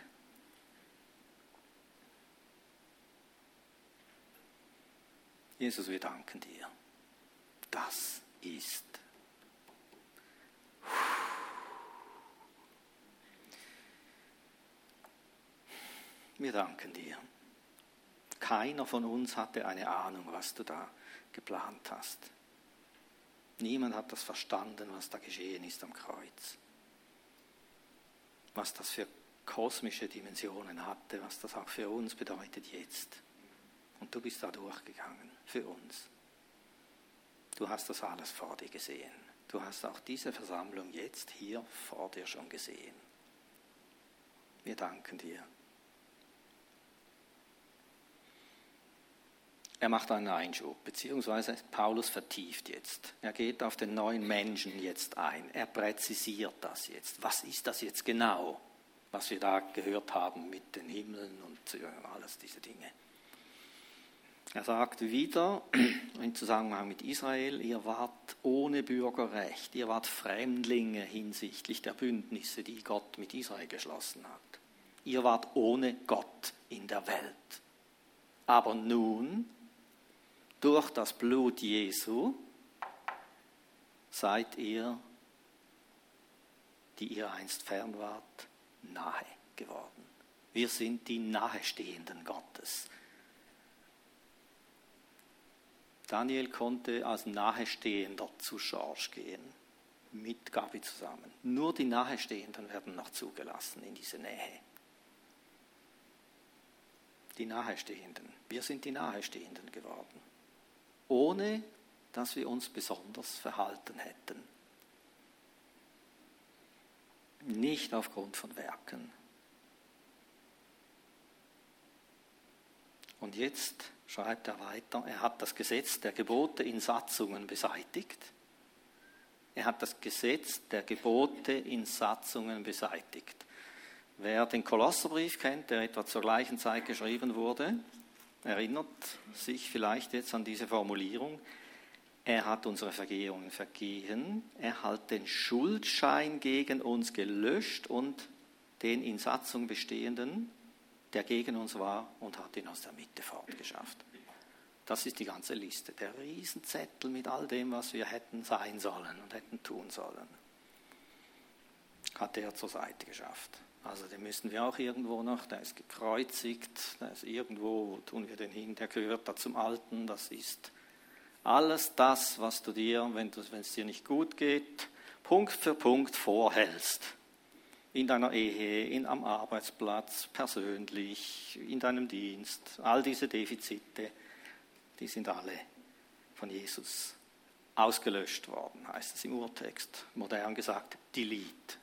Speaker 1: Jesus, wir danken dir. Das ist. Wir danken dir. Keiner von uns hatte eine Ahnung, was du da geplant hast. Niemand hat das verstanden, was da geschehen ist am Kreuz. Was das für kosmische Dimensionen hatte, was das auch für uns bedeutet jetzt. Und du bist da durchgegangen für uns. Du hast das alles vor dir gesehen. Du hast auch diese Versammlung jetzt hier vor dir schon gesehen. Wir danken dir. Er macht einen Einschub, beziehungsweise Paulus vertieft jetzt. Er geht auf den neuen Menschen jetzt ein. Er präzisiert das jetzt. Was ist das jetzt genau, was wir da gehört haben mit den Himmeln und alles diese Dinge? Er sagt wieder im Zusammenhang mit Israel, ihr wart ohne Bürgerrecht, ihr wart Fremdlinge hinsichtlich der Bündnisse, die Gott mit Israel geschlossen hat. Ihr wart ohne Gott in der Welt. Aber nun, durch das Blut Jesu, seid ihr, die ihr einst fern wart, nahe geworden. Wir sind die Nahestehenden Gottes. Daniel konnte als Nahestehender zu George gehen, mit Gabi zusammen. Nur die Nahestehenden werden noch zugelassen in diese Nähe. Die Nahestehenden. Wir sind die Nahestehenden geworden, ohne dass wir uns besonders verhalten hätten. Nicht aufgrund von Werken. Und jetzt schreibt er weiter, er hat das Gesetz der Gebote in Satzungen beseitigt. Er hat das Gesetz der Gebote in Satzungen beseitigt. Wer den Kolosserbrief kennt, der etwa zur gleichen Zeit geschrieben wurde, erinnert sich vielleicht jetzt an diese Formulierung. Er hat unsere Vergehungen vergehen, er hat den Schuldschein gegen uns gelöscht und den in Satzung bestehenden der gegen uns war und hat ihn aus der Mitte fortgeschafft. Das ist die ganze Liste, der Riesenzettel mit all dem, was wir hätten sein sollen und hätten tun sollen, hat er zur Seite geschafft. Also den müssen wir auch irgendwo noch, der ist gekreuzigt, der ist irgendwo, wo tun wir den hin, der gehört da zum Alten, das ist alles das, was du dir, wenn, es dir nicht gut geht, Punkt für Punkt vorhältst in deiner Ehe, in, am Arbeitsplatz, persönlich, in deinem Dienst. All diese Defizite, die sind alle von Jesus ausgelöscht worden, heißt es im Urtext. Modern gesagt, delete,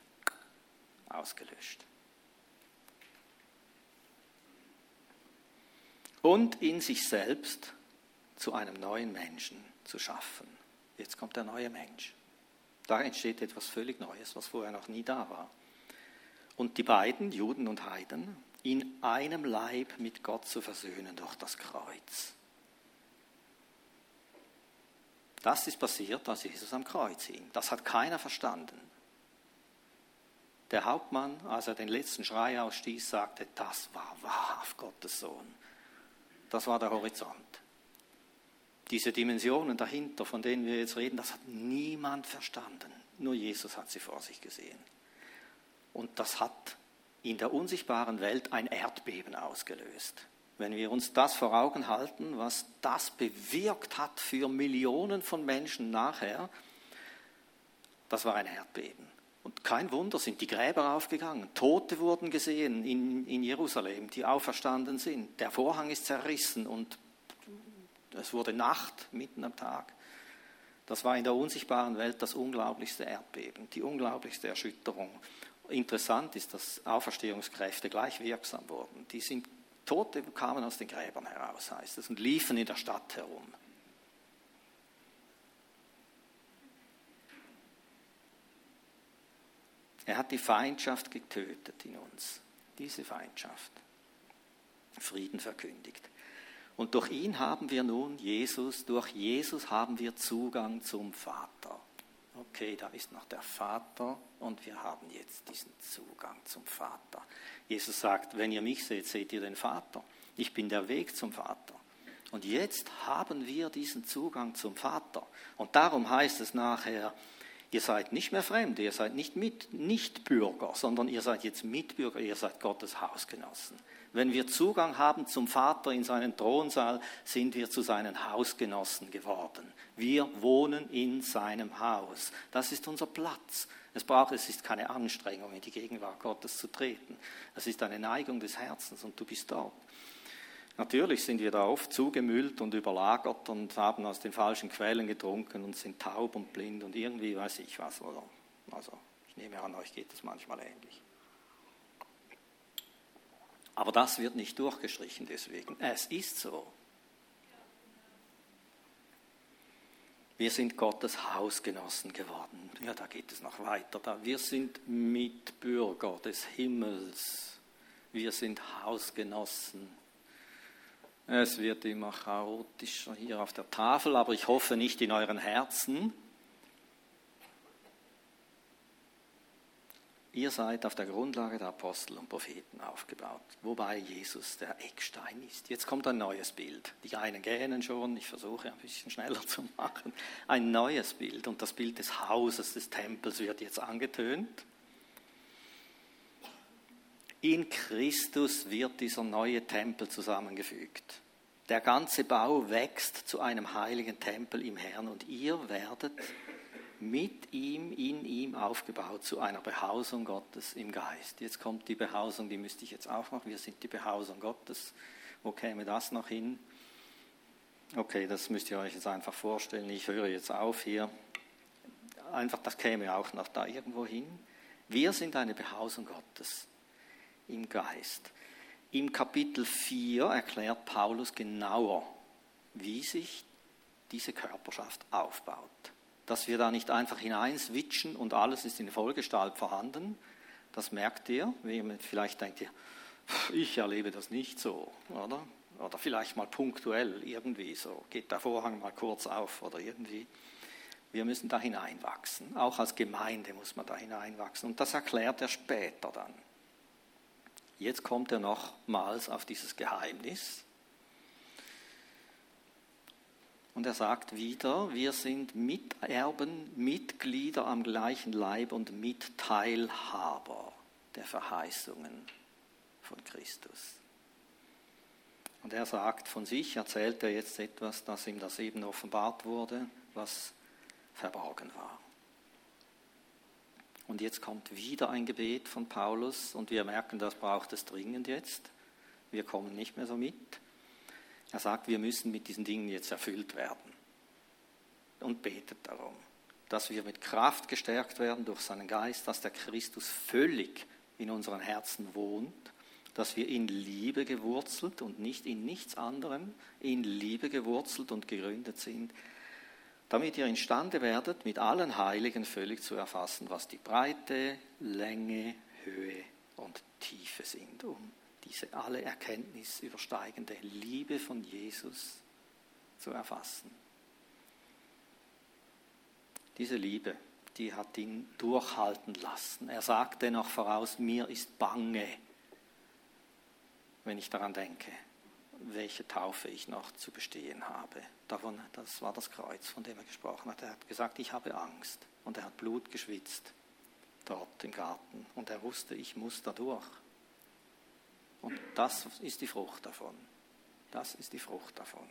Speaker 1: ausgelöscht. Und in sich selbst zu einem neuen Menschen zu schaffen. Jetzt kommt der neue Mensch. Da entsteht etwas völlig Neues, was vorher noch nie da war und die beiden, Juden und Heiden, in einem Leib mit Gott zu versöhnen durch das Kreuz. Das ist passiert, als Jesus am Kreuz hing. Das hat keiner verstanden. Der Hauptmann, als er den letzten Schrei ausstieß, sagte, das war wahrhaft Gottes Sohn. Das war der Horizont. Diese Dimensionen dahinter, von denen wir jetzt reden, das hat niemand verstanden. Nur Jesus hat sie vor sich gesehen. Und das hat in der unsichtbaren Welt ein Erdbeben ausgelöst. Wenn wir uns das vor Augen halten, was das bewirkt hat für Millionen von Menschen nachher, das war ein Erdbeben. Und kein Wunder sind die Gräber aufgegangen. Tote wurden gesehen in, in Jerusalem, die auferstanden sind. Der Vorhang ist zerrissen und es wurde Nacht mitten am Tag. Das war in der unsichtbaren Welt das unglaublichste Erdbeben, die unglaublichste Erschütterung. Interessant ist, dass Auferstehungskräfte gleich wirksam wurden. Die sind Tote kamen aus den Gräbern heraus, heißt es, und liefen in der Stadt herum. Er hat die Feindschaft getötet in uns, diese Feindschaft. Frieden verkündigt. Und durch ihn haben wir nun Jesus, durch Jesus haben wir Zugang zum Vater okay, da ist noch der Vater und wir haben jetzt diesen Zugang zum Vater. Jesus sagt, wenn ihr mich seht, seht ihr den Vater. Ich bin der Weg zum Vater. Und jetzt haben wir diesen Zugang zum Vater. Und darum heißt es nachher, ihr seid nicht mehr Fremde, ihr seid nicht, mit, nicht Bürger, sondern ihr seid jetzt Mitbürger, ihr seid Gottes Hausgenossen. Wenn wir Zugang haben zum Vater in seinen Thronsaal, sind wir zu seinen Hausgenossen geworden. Wir wohnen in seinem Haus. Das ist unser Platz. Es braucht, es ist keine Anstrengung, in die Gegenwart Gottes zu treten. Es ist eine Neigung des Herzens und du bist dort. Natürlich sind wir da oft zugemüllt und überlagert und haben aus den falschen Quellen getrunken und sind taub und blind und irgendwie weiß ich was. Oder? Also ich nehme an, euch geht es manchmal ähnlich. Aber das wird nicht durchgestrichen deswegen. Es ist so. Wir sind Gottes Hausgenossen geworden. Ja, da geht es noch weiter. Wir sind Mitbürger des Himmels. Wir sind Hausgenossen. Es wird immer chaotischer hier auf der Tafel, aber ich hoffe nicht in euren Herzen. Ihr seid auf der Grundlage der Apostel und Propheten aufgebaut, wobei Jesus der Eckstein ist. Jetzt kommt ein neues Bild. Die einen gähnen schon, ich versuche ein bisschen schneller zu machen. Ein neues Bild und das Bild des Hauses, des Tempels wird jetzt angetönt. In Christus wird dieser neue Tempel zusammengefügt. Der ganze Bau wächst zu einem heiligen Tempel im Herrn und ihr werdet mit ihm, in ihm aufgebaut zu einer Behausung Gottes im Geist. Jetzt kommt die Behausung, die müsste ich jetzt auch noch. Wir sind die Behausung Gottes. Wo käme das noch hin? Okay, das müsst ihr euch jetzt einfach vorstellen. Ich höre jetzt auf hier. Einfach, das käme auch noch da irgendwo hin. Wir sind eine Behausung Gottes im Geist. Im Kapitel 4 erklärt Paulus genauer, wie sich diese Körperschaft aufbaut. Dass wir da nicht einfach hineinswitchen und alles ist in Vollgestalt vorhanden, das merkt ihr. Vielleicht denkt ihr, ich erlebe das nicht so, oder? Oder vielleicht mal punktuell irgendwie so, geht der Vorhang mal kurz auf oder irgendwie. Wir müssen da hineinwachsen. Auch als Gemeinde muss man da hineinwachsen. Und das erklärt er später dann. Jetzt kommt er nochmals auf dieses Geheimnis. Und er sagt wieder, wir sind Miterben, Mitglieder am gleichen Leib und Mitteilhaber der Verheißungen von Christus. Und er sagt von sich, erzählt er jetzt etwas, das ihm das eben offenbart wurde, was verborgen war. Und jetzt kommt wieder ein Gebet von Paulus und wir merken, das braucht es dringend jetzt. Wir kommen nicht mehr so mit. Er sagt, wir müssen mit diesen Dingen jetzt erfüllt werden und betet darum, dass wir mit Kraft gestärkt werden durch seinen Geist, dass der Christus völlig in unseren Herzen wohnt, dass wir in Liebe gewurzelt und nicht in nichts anderem, in Liebe gewurzelt und gegründet sind, damit ihr imstande werdet, mit allen Heiligen völlig zu erfassen, was die Breite, Länge, Höhe und Tiefe sind, um diese alle Erkenntnis übersteigende Liebe von Jesus zu erfassen. Diese Liebe, die hat ihn durchhalten lassen. Er sagte noch voraus, mir ist bange, wenn ich daran denke, welche Taufe ich noch zu bestehen habe. Davon, das war das Kreuz, von dem er gesprochen hat. Er hat gesagt, ich habe Angst. Und er hat Blut geschwitzt dort im Garten. Und er wusste, ich muss da durch. Und das ist die Frucht davon. Das ist die Frucht davon.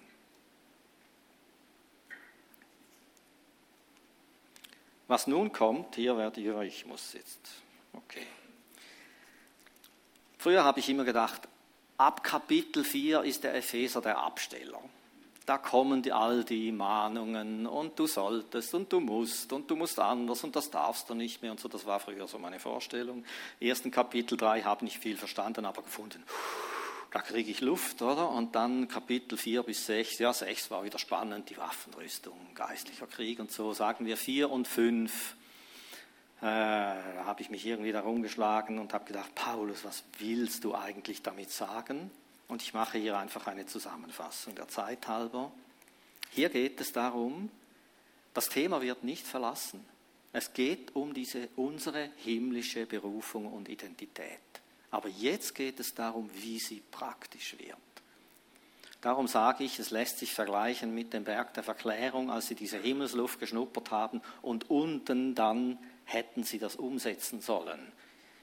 Speaker 1: Was nun kommt, hier werde ich, ich muss jetzt, okay. Früher habe ich immer gedacht, Ab Kapitel 4 ist der Epheser der Absteller. Da kommen die, all die Mahnungen und du solltest und du musst und du musst anders und das darfst du nicht mehr und so. Das war früher so meine Vorstellung. Ersten Kapitel 3 habe ich nicht viel verstanden, aber gefunden, da kriege ich Luft, oder? Und dann Kapitel 4 bis 6, ja 6 war wieder spannend, die Waffenrüstung, geistlicher Krieg und so. Sagen wir 4 und 5 äh, habe ich mich irgendwie da rumgeschlagen und habe gedacht, Paulus, was willst du eigentlich damit sagen? Und ich mache hier einfach eine Zusammenfassung der Zeit halber. Hier geht es darum, das Thema wird nicht verlassen. Es geht um diese, unsere himmlische Berufung und Identität. Aber jetzt geht es darum, wie sie praktisch wird. Darum sage ich, es lässt sich vergleichen mit dem Berg der Verklärung, als sie diese Himmelsluft geschnuppert haben und unten dann hätten sie das umsetzen sollen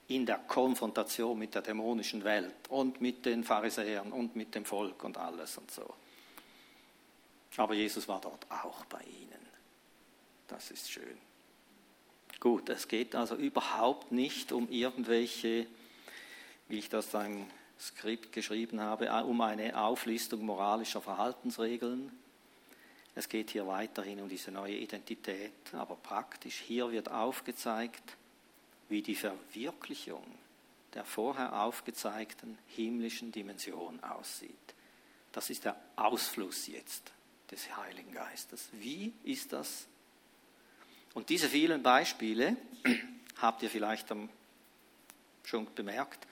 Speaker 1: in der Konfrontation mit der dämonischen Welt und mit den Pharisäern und mit dem Volk und alles und so. Aber Jesus war dort auch bei ihnen. Das ist schön. Gut, es geht also überhaupt nicht um irgendwelche, wie ich das da im Skript geschrieben habe, um eine Auflistung moralischer Verhaltensregeln, es geht hier weiterhin um diese neue Identität, aber praktisch hier wird aufgezeigt, wie die Verwirklichung der vorher aufgezeigten himmlischen Dimension aussieht. Das ist der Ausfluss jetzt des Heiligen Geistes. Wie ist das? Und diese vielen Beispiele habt ihr vielleicht schon bemerkt.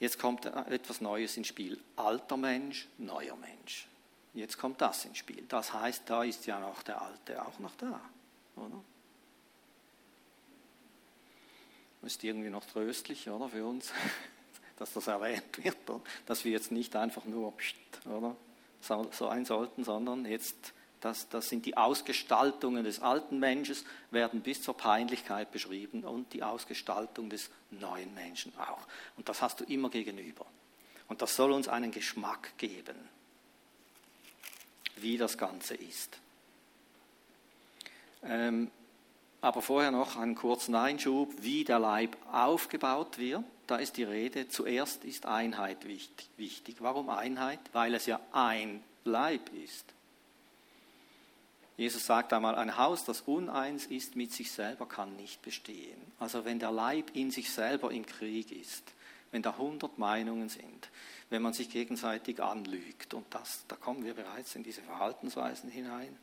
Speaker 1: Jetzt kommt etwas Neues ins Spiel. Alter Mensch, neuer Mensch. Jetzt kommt das ins Spiel. Das heißt, da ist ja noch der Alte auch noch da, oder? Ist irgendwie noch tröstlich, oder, für uns, dass das erwähnt wird, oder? dass wir jetzt nicht einfach nur, oder, so ein sollten, sondern jetzt Das, das sind die Ausgestaltungen des alten Menschen, werden bis zur Peinlichkeit beschrieben und die Ausgestaltung des neuen Menschen auch. Und das hast du immer gegenüber. Und das soll uns einen Geschmack geben, wie das Ganze ist. Ähm, aber vorher noch einen kurzen Einschub, wie der Leib aufgebaut wird. Da ist die Rede, zuerst ist Einheit wichtig. Warum Einheit? Weil es ja ein Leib ist. Jesus sagt einmal, ein Haus, das uneins ist mit sich selber, kann nicht bestehen. Also wenn der Leib in sich selber im Krieg ist, wenn da hundert Meinungen sind, wenn man sich gegenseitig anlügt, und das, da kommen wir bereits in diese Verhaltensweisen hinein,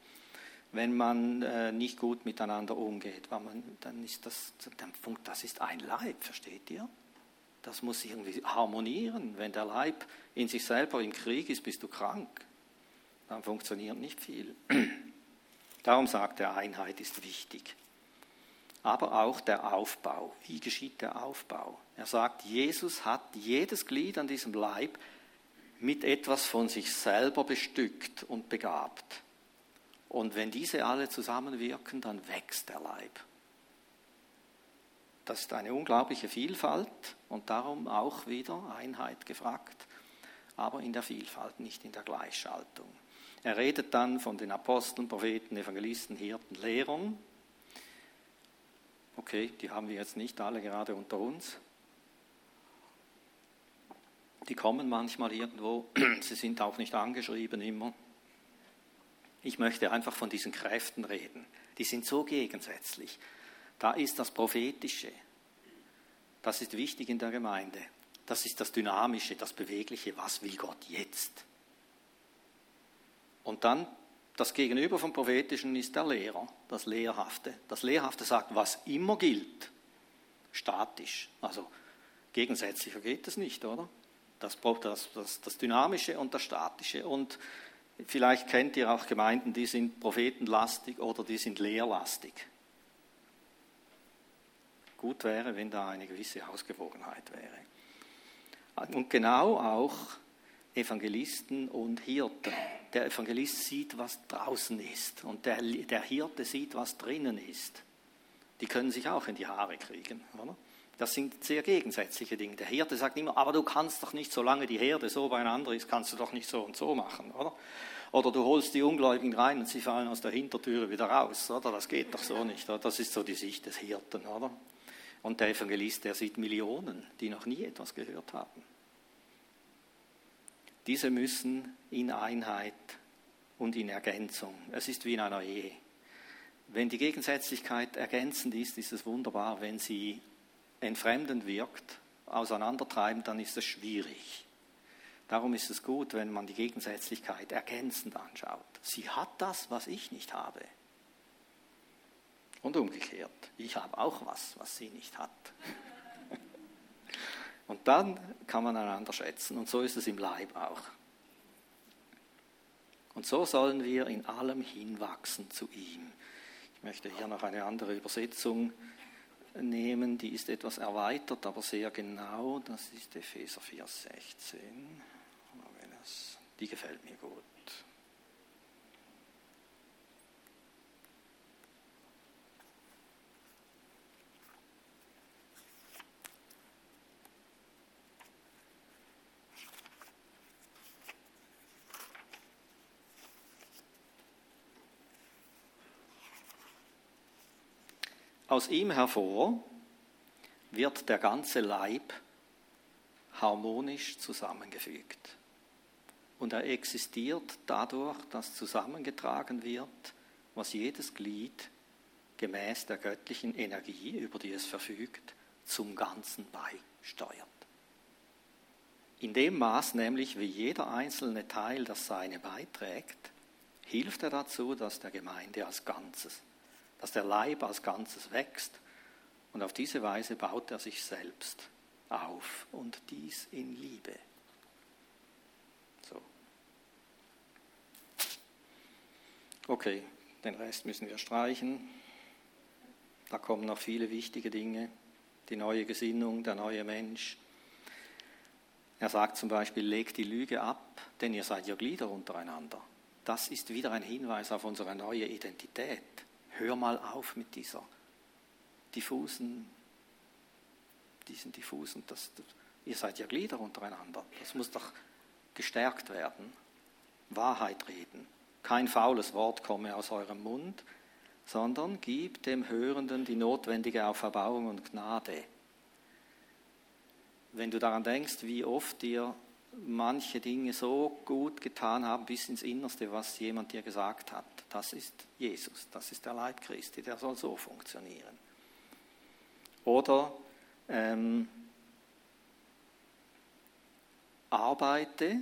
Speaker 1: wenn man äh, nicht gut miteinander umgeht, man, dann ist das, dann, das ist ein Leib, versteht ihr? Das muss irgendwie harmonieren. Wenn der Leib in sich selber im Krieg ist, bist du krank. Dann funktioniert nicht viel. Darum sagt er, Einheit ist wichtig. Aber auch der Aufbau. Wie geschieht der Aufbau? Er sagt, Jesus hat jedes Glied an diesem Leib mit etwas von sich selber bestückt und begabt. Und wenn diese alle zusammenwirken, dann wächst der Leib. Das ist eine unglaubliche Vielfalt und darum auch wieder Einheit gefragt, aber in der Vielfalt, nicht in der Gleichschaltung. Er redet dann von den Aposteln, Propheten, Evangelisten, Hirten, Lehrern. Okay, die haben wir jetzt nicht alle gerade unter uns. Die kommen manchmal irgendwo, sie sind auch nicht angeschrieben immer. Ich möchte einfach von diesen Kräften reden. Die sind so gegensätzlich. Da ist das Prophetische. Das ist wichtig in der Gemeinde. Das ist das Dynamische, das Bewegliche. Was will Gott jetzt? Und dann das Gegenüber vom Prophetischen ist der Lehrer, das Lehrhafte. Das Lehrhafte sagt, was immer gilt, statisch. Also gegensätzlicher geht es nicht, oder? Das, das, das, das Dynamische und das Statische. Und vielleicht kennt ihr auch Gemeinden, die sind prophetenlastig oder die sind lehrlastig. Gut wäre, wenn da eine gewisse Ausgewogenheit wäre. Und genau auch Evangelisten und Hirten. Der Evangelist sieht, was draußen ist und der, der Hirte sieht, was drinnen ist. Die können sich auch in die Haare kriegen. Oder? Das sind sehr gegensätzliche Dinge. Der Hirte sagt immer, aber du kannst doch nicht, solange die Herde so beieinander ist, kannst du doch nicht so und so machen, oder? Oder du holst die Ungläubigen rein und sie fallen aus der Hintertüre wieder raus, oder? Das geht doch so nicht. Oder? Das ist so die Sicht des Hirten, oder? Und der Evangelist, der sieht Millionen, die noch nie etwas gehört haben. Diese müssen in Einheit und in Ergänzung. Es ist wie in einer Ehe. Wenn die Gegensätzlichkeit ergänzend ist, ist es wunderbar. Wenn sie entfremdend wirkt, auseinandertreibend, dann ist es schwierig. Darum ist es gut, wenn man die Gegensätzlichkeit ergänzend anschaut. Sie hat das, was ich nicht habe. Und umgekehrt, ich habe auch was, was sie nicht hat. Und dann kann man einander schätzen. Und so ist es im Leib auch. Und so sollen wir in allem hinwachsen zu ihm. Ich möchte hier noch eine andere Übersetzung nehmen, die ist etwas erweitert, aber sehr genau. Das ist Epheser 4,16. Die gefällt mir gut. Aus ihm hervor wird der ganze Leib harmonisch zusammengefügt. Und er existiert dadurch, dass zusammengetragen wird, was jedes Glied gemäß der göttlichen Energie, über die es verfügt, zum Ganzen beisteuert. In dem Maß nämlich, wie jeder einzelne Teil das Seine beiträgt, hilft er dazu, dass der Gemeinde als Ganzes dass der Leib als Ganzes wächst und auf diese Weise baut er sich selbst auf und dies in Liebe. So. Okay, den Rest müssen wir streichen. Da kommen noch viele wichtige Dinge. Die neue Gesinnung, der neue Mensch. Er sagt zum Beispiel, legt die Lüge ab, denn ihr seid ja Glieder untereinander. das ist wieder ein Hinweis auf unsere neue Identität. Hör mal auf mit dieser diffusen, diesen diffusen, das, ihr seid ja Glieder untereinander. Das muss doch gestärkt werden. Wahrheit reden. Kein faules Wort komme aus eurem Mund, sondern gib dem Hörenden die notwendige Auferbauung und Gnade. Wenn du daran denkst, wie oft dir manche Dinge so gut getan haben bis ins Innerste, was jemand dir gesagt hat, das ist Jesus, das ist der Leib Christi, der soll so funktionieren. Oder ähm, arbeite,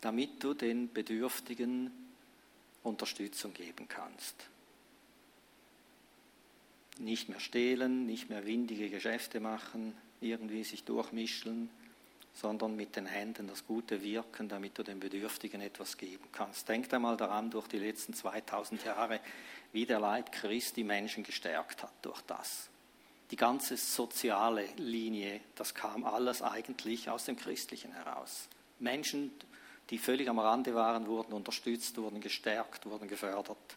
Speaker 1: damit du den Bedürftigen Unterstützung geben kannst. Nicht mehr stehlen, nicht mehr windige Geschäfte machen, irgendwie sich durchmischen, sondern mit den Händen das Gute wirken, damit du den Bedürftigen etwas geben kannst. Denk einmal daran, durch die letzten 2000 Jahre, wie der Leib Christi Menschen gestärkt hat durch das. Die ganze soziale Linie, das kam alles eigentlich aus dem Christlichen heraus. Menschen, die völlig am Rande waren, wurden unterstützt, wurden gestärkt, wurden gefördert,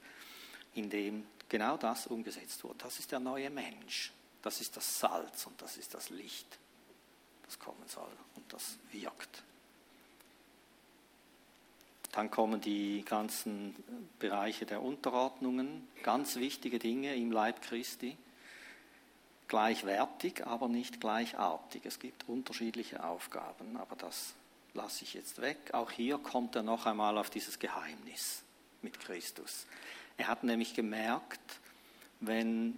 Speaker 1: indem genau das umgesetzt wurde. Das ist der neue Mensch. Das ist das Salz und das ist das Licht, das kommen soll und das wirkt. Dann kommen die ganzen Bereiche der Unterordnungen, ganz wichtige Dinge im Leib Christi gleichwertig, aber nicht gleichartig. Es gibt unterschiedliche Aufgaben, aber das lasse ich jetzt weg. Auch hier kommt er noch einmal auf dieses Geheimnis mit Christus. Er hat nämlich gemerkt, wenn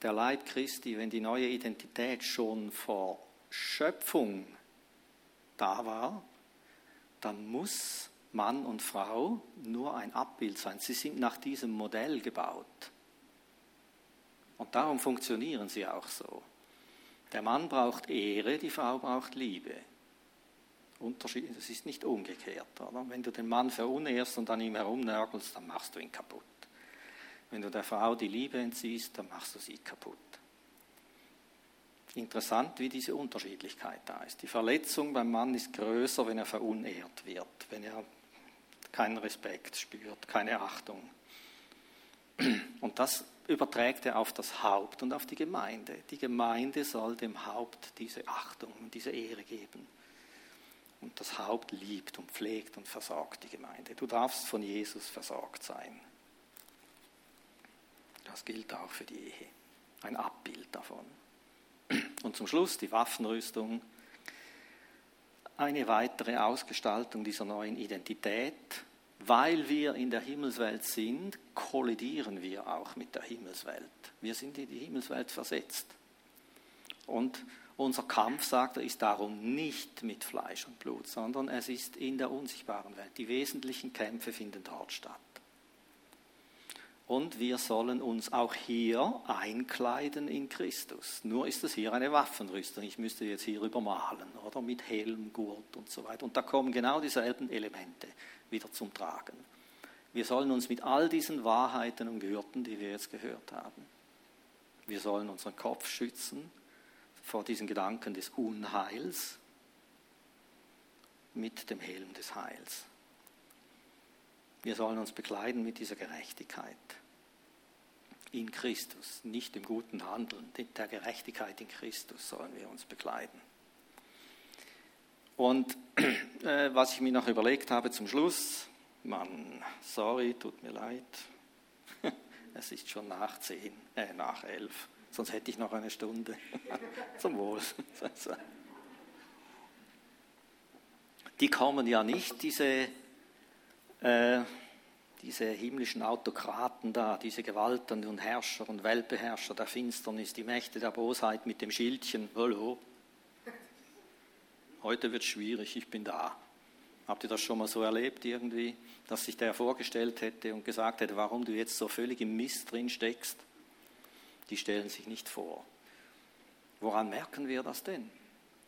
Speaker 1: der Leib Christi, wenn die neue Identität schon vor Schöpfung da war, dann muss Mann und Frau nur ein Abbild sein. Sie sind nach diesem Modell gebaut. Und darum funktionieren sie auch so. Der Mann braucht Ehre, die Frau braucht Liebe. Unterschied, das ist nicht umgekehrt. Oder? Wenn du den Mann verunehrst und an ihm herumnörgelst, dann machst du ihn kaputt. Wenn du der Frau die Liebe entziehst, dann machst du sie kaputt. Interessant, wie diese Unterschiedlichkeit da ist. Die Verletzung beim Mann ist größer, wenn er verunehrt wird, wenn er keinen Respekt spürt, keine Achtung. Und das überträgt er auf das Haupt und auf die Gemeinde. Die Gemeinde soll dem Haupt diese Achtung und diese Ehre geben. Und das Haupt liebt und pflegt und versorgt die Gemeinde. Du darfst von Jesus versorgt sein. Das gilt auch für die Ehe. Ein Abbild davon. Und zum Schluss die Waffenrüstung. Eine weitere Ausgestaltung dieser neuen Identität weil wir in der Himmelswelt sind, kollidieren wir auch mit der Himmelswelt. Wir sind in die Himmelswelt versetzt. Und unser Kampf, sagt er, ist darum nicht mit Fleisch und Blut, sondern es ist in der unsichtbaren Welt. Die wesentlichen Kämpfe finden dort statt. Und wir sollen uns auch hier einkleiden in Christus. Nur ist es hier eine Waffenrüstung. Ich müsste jetzt hier übermalen, oder? Mit Helm, Gurt und so weiter. Und da kommen genau dieselben Elemente wieder zum Tragen. Wir sollen uns mit all diesen Wahrheiten umgürten, die wir jetzt gehört haben. Wir sollen unseren Kopf schützen vor diesen Gedanken des Unheils mit dem Helm des Heils. Wir sollen uns bekleiden mit dieser Gerechtigkeit in Christus, nicht im guten Handeln, der Gerechtigkeit in Christus sollen wir uns bekleiden. Und äh, was ich mir noch überlegt habe zum Schluss, Mann, sorry, tut mir leid, es ist schon nach zehn, äh, nach elf, sonst hätte ich noch eine Stunde. zum Wohl. Die kommen ja nicht, diese, äh, diese himmlischen Autokraten da, diese Gewalten und Herrscher und Weltbeherrscher der Finsternis, die Mächte der Bosheit mit dem Schildchen, hallo, heute wird schwierig, ich bin da. Habt ihr das schon mal so erlebt irgendwie, dass sich der vorgestellt hätte und gesagt hätte, warum du jetzt so völlig im Mist drin steckst? Die stellen sich nicht vor. Woran merken wir das denn?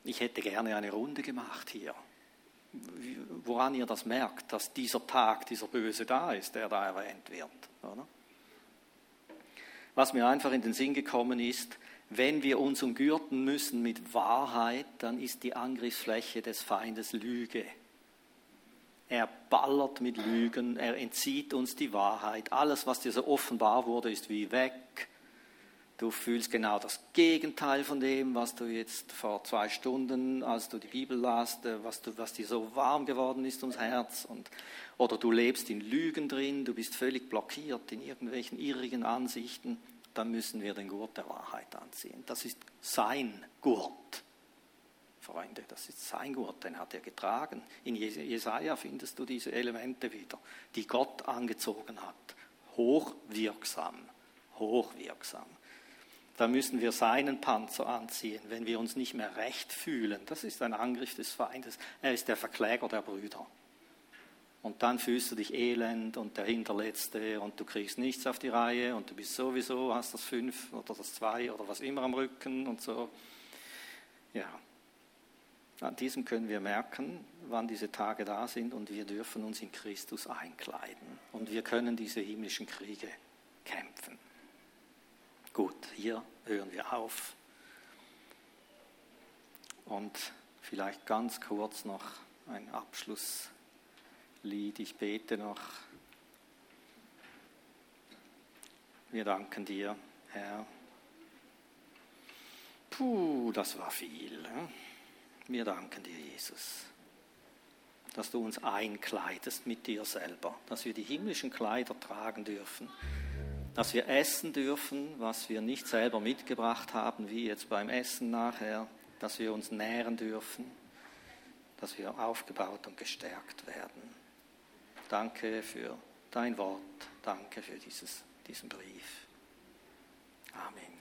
Speaker 1: Ich hätte gerne eine Runde gemacht hier. Woran ihr das merkt, dass dieser Tag, dieser Böse da ist, der da erwähnt wird. Oder? Was mir einfach in den Sinn gekommen ist, wenn wir uns umgürten müssen mit Wahrheit, dann ist die Angriffsfläche des Feindes Lüge. Er ballert mit Lügen, er entzieht uns die Wahrheit. Alles, was dir so offenbar wurde, ist wie weg. Du fühlst genau das Gegenteil von dem, was du jetzt vor zwei Stunden, als du die Bibel las, äh, was, was dir so warm geworden ist ums Herz. Und, oder du lebst in Lügen drin, du bist völlig blockiert in irgendwelchen irrigen Ansichten. Dann müssen wir den Gurt der Wahrheit anziehen. Das ist sein Gurt. Freunde, das ist sein Gurt, den hat er getragen. In Jesaja findest du diese Elemente wieder, die Gott angezogen hat. Hochwirksam, hochwirksam. Da müssen wir seinen Panzer anziehen, wenn wir uns nicht mehr recht fühlen. Das ist ein Angriff des Feindes. Er ist der Verkläger der Brüder. Und dann fühlst du dich elend und der Hinterletzte und du kriegst nichts auf die Reihe und du bist sowieso, hast das fünf oder das zwei oder was immer am Rücken und so. Ja, an diesem können wir merken, wann diese Tage da sind und wir dürfen uns in Christus einkleiden und wir können diese himmlischen Kriege kämpfen. Gut, hier hören wir auf und vielleicht ganz kurz noch ein Abschlusslied. Ich bete noch. Wir danken dir, Herr. Puh, das war viel. Ne? Wir danken dir, Jesus, dass du uns einkleidest mit dir selber, dass wir die himmlischen Kleider tragen dürfen, dass wir essen dürfen, was wir nicht selber mitgebracht haben, wie jetzt beim Essen nachher, dass wir uns nähren dürfen, dass wir aufgebaut und gestärkt werden. Danke für dein Wort, danke für dieses, diesen Brief. Amen.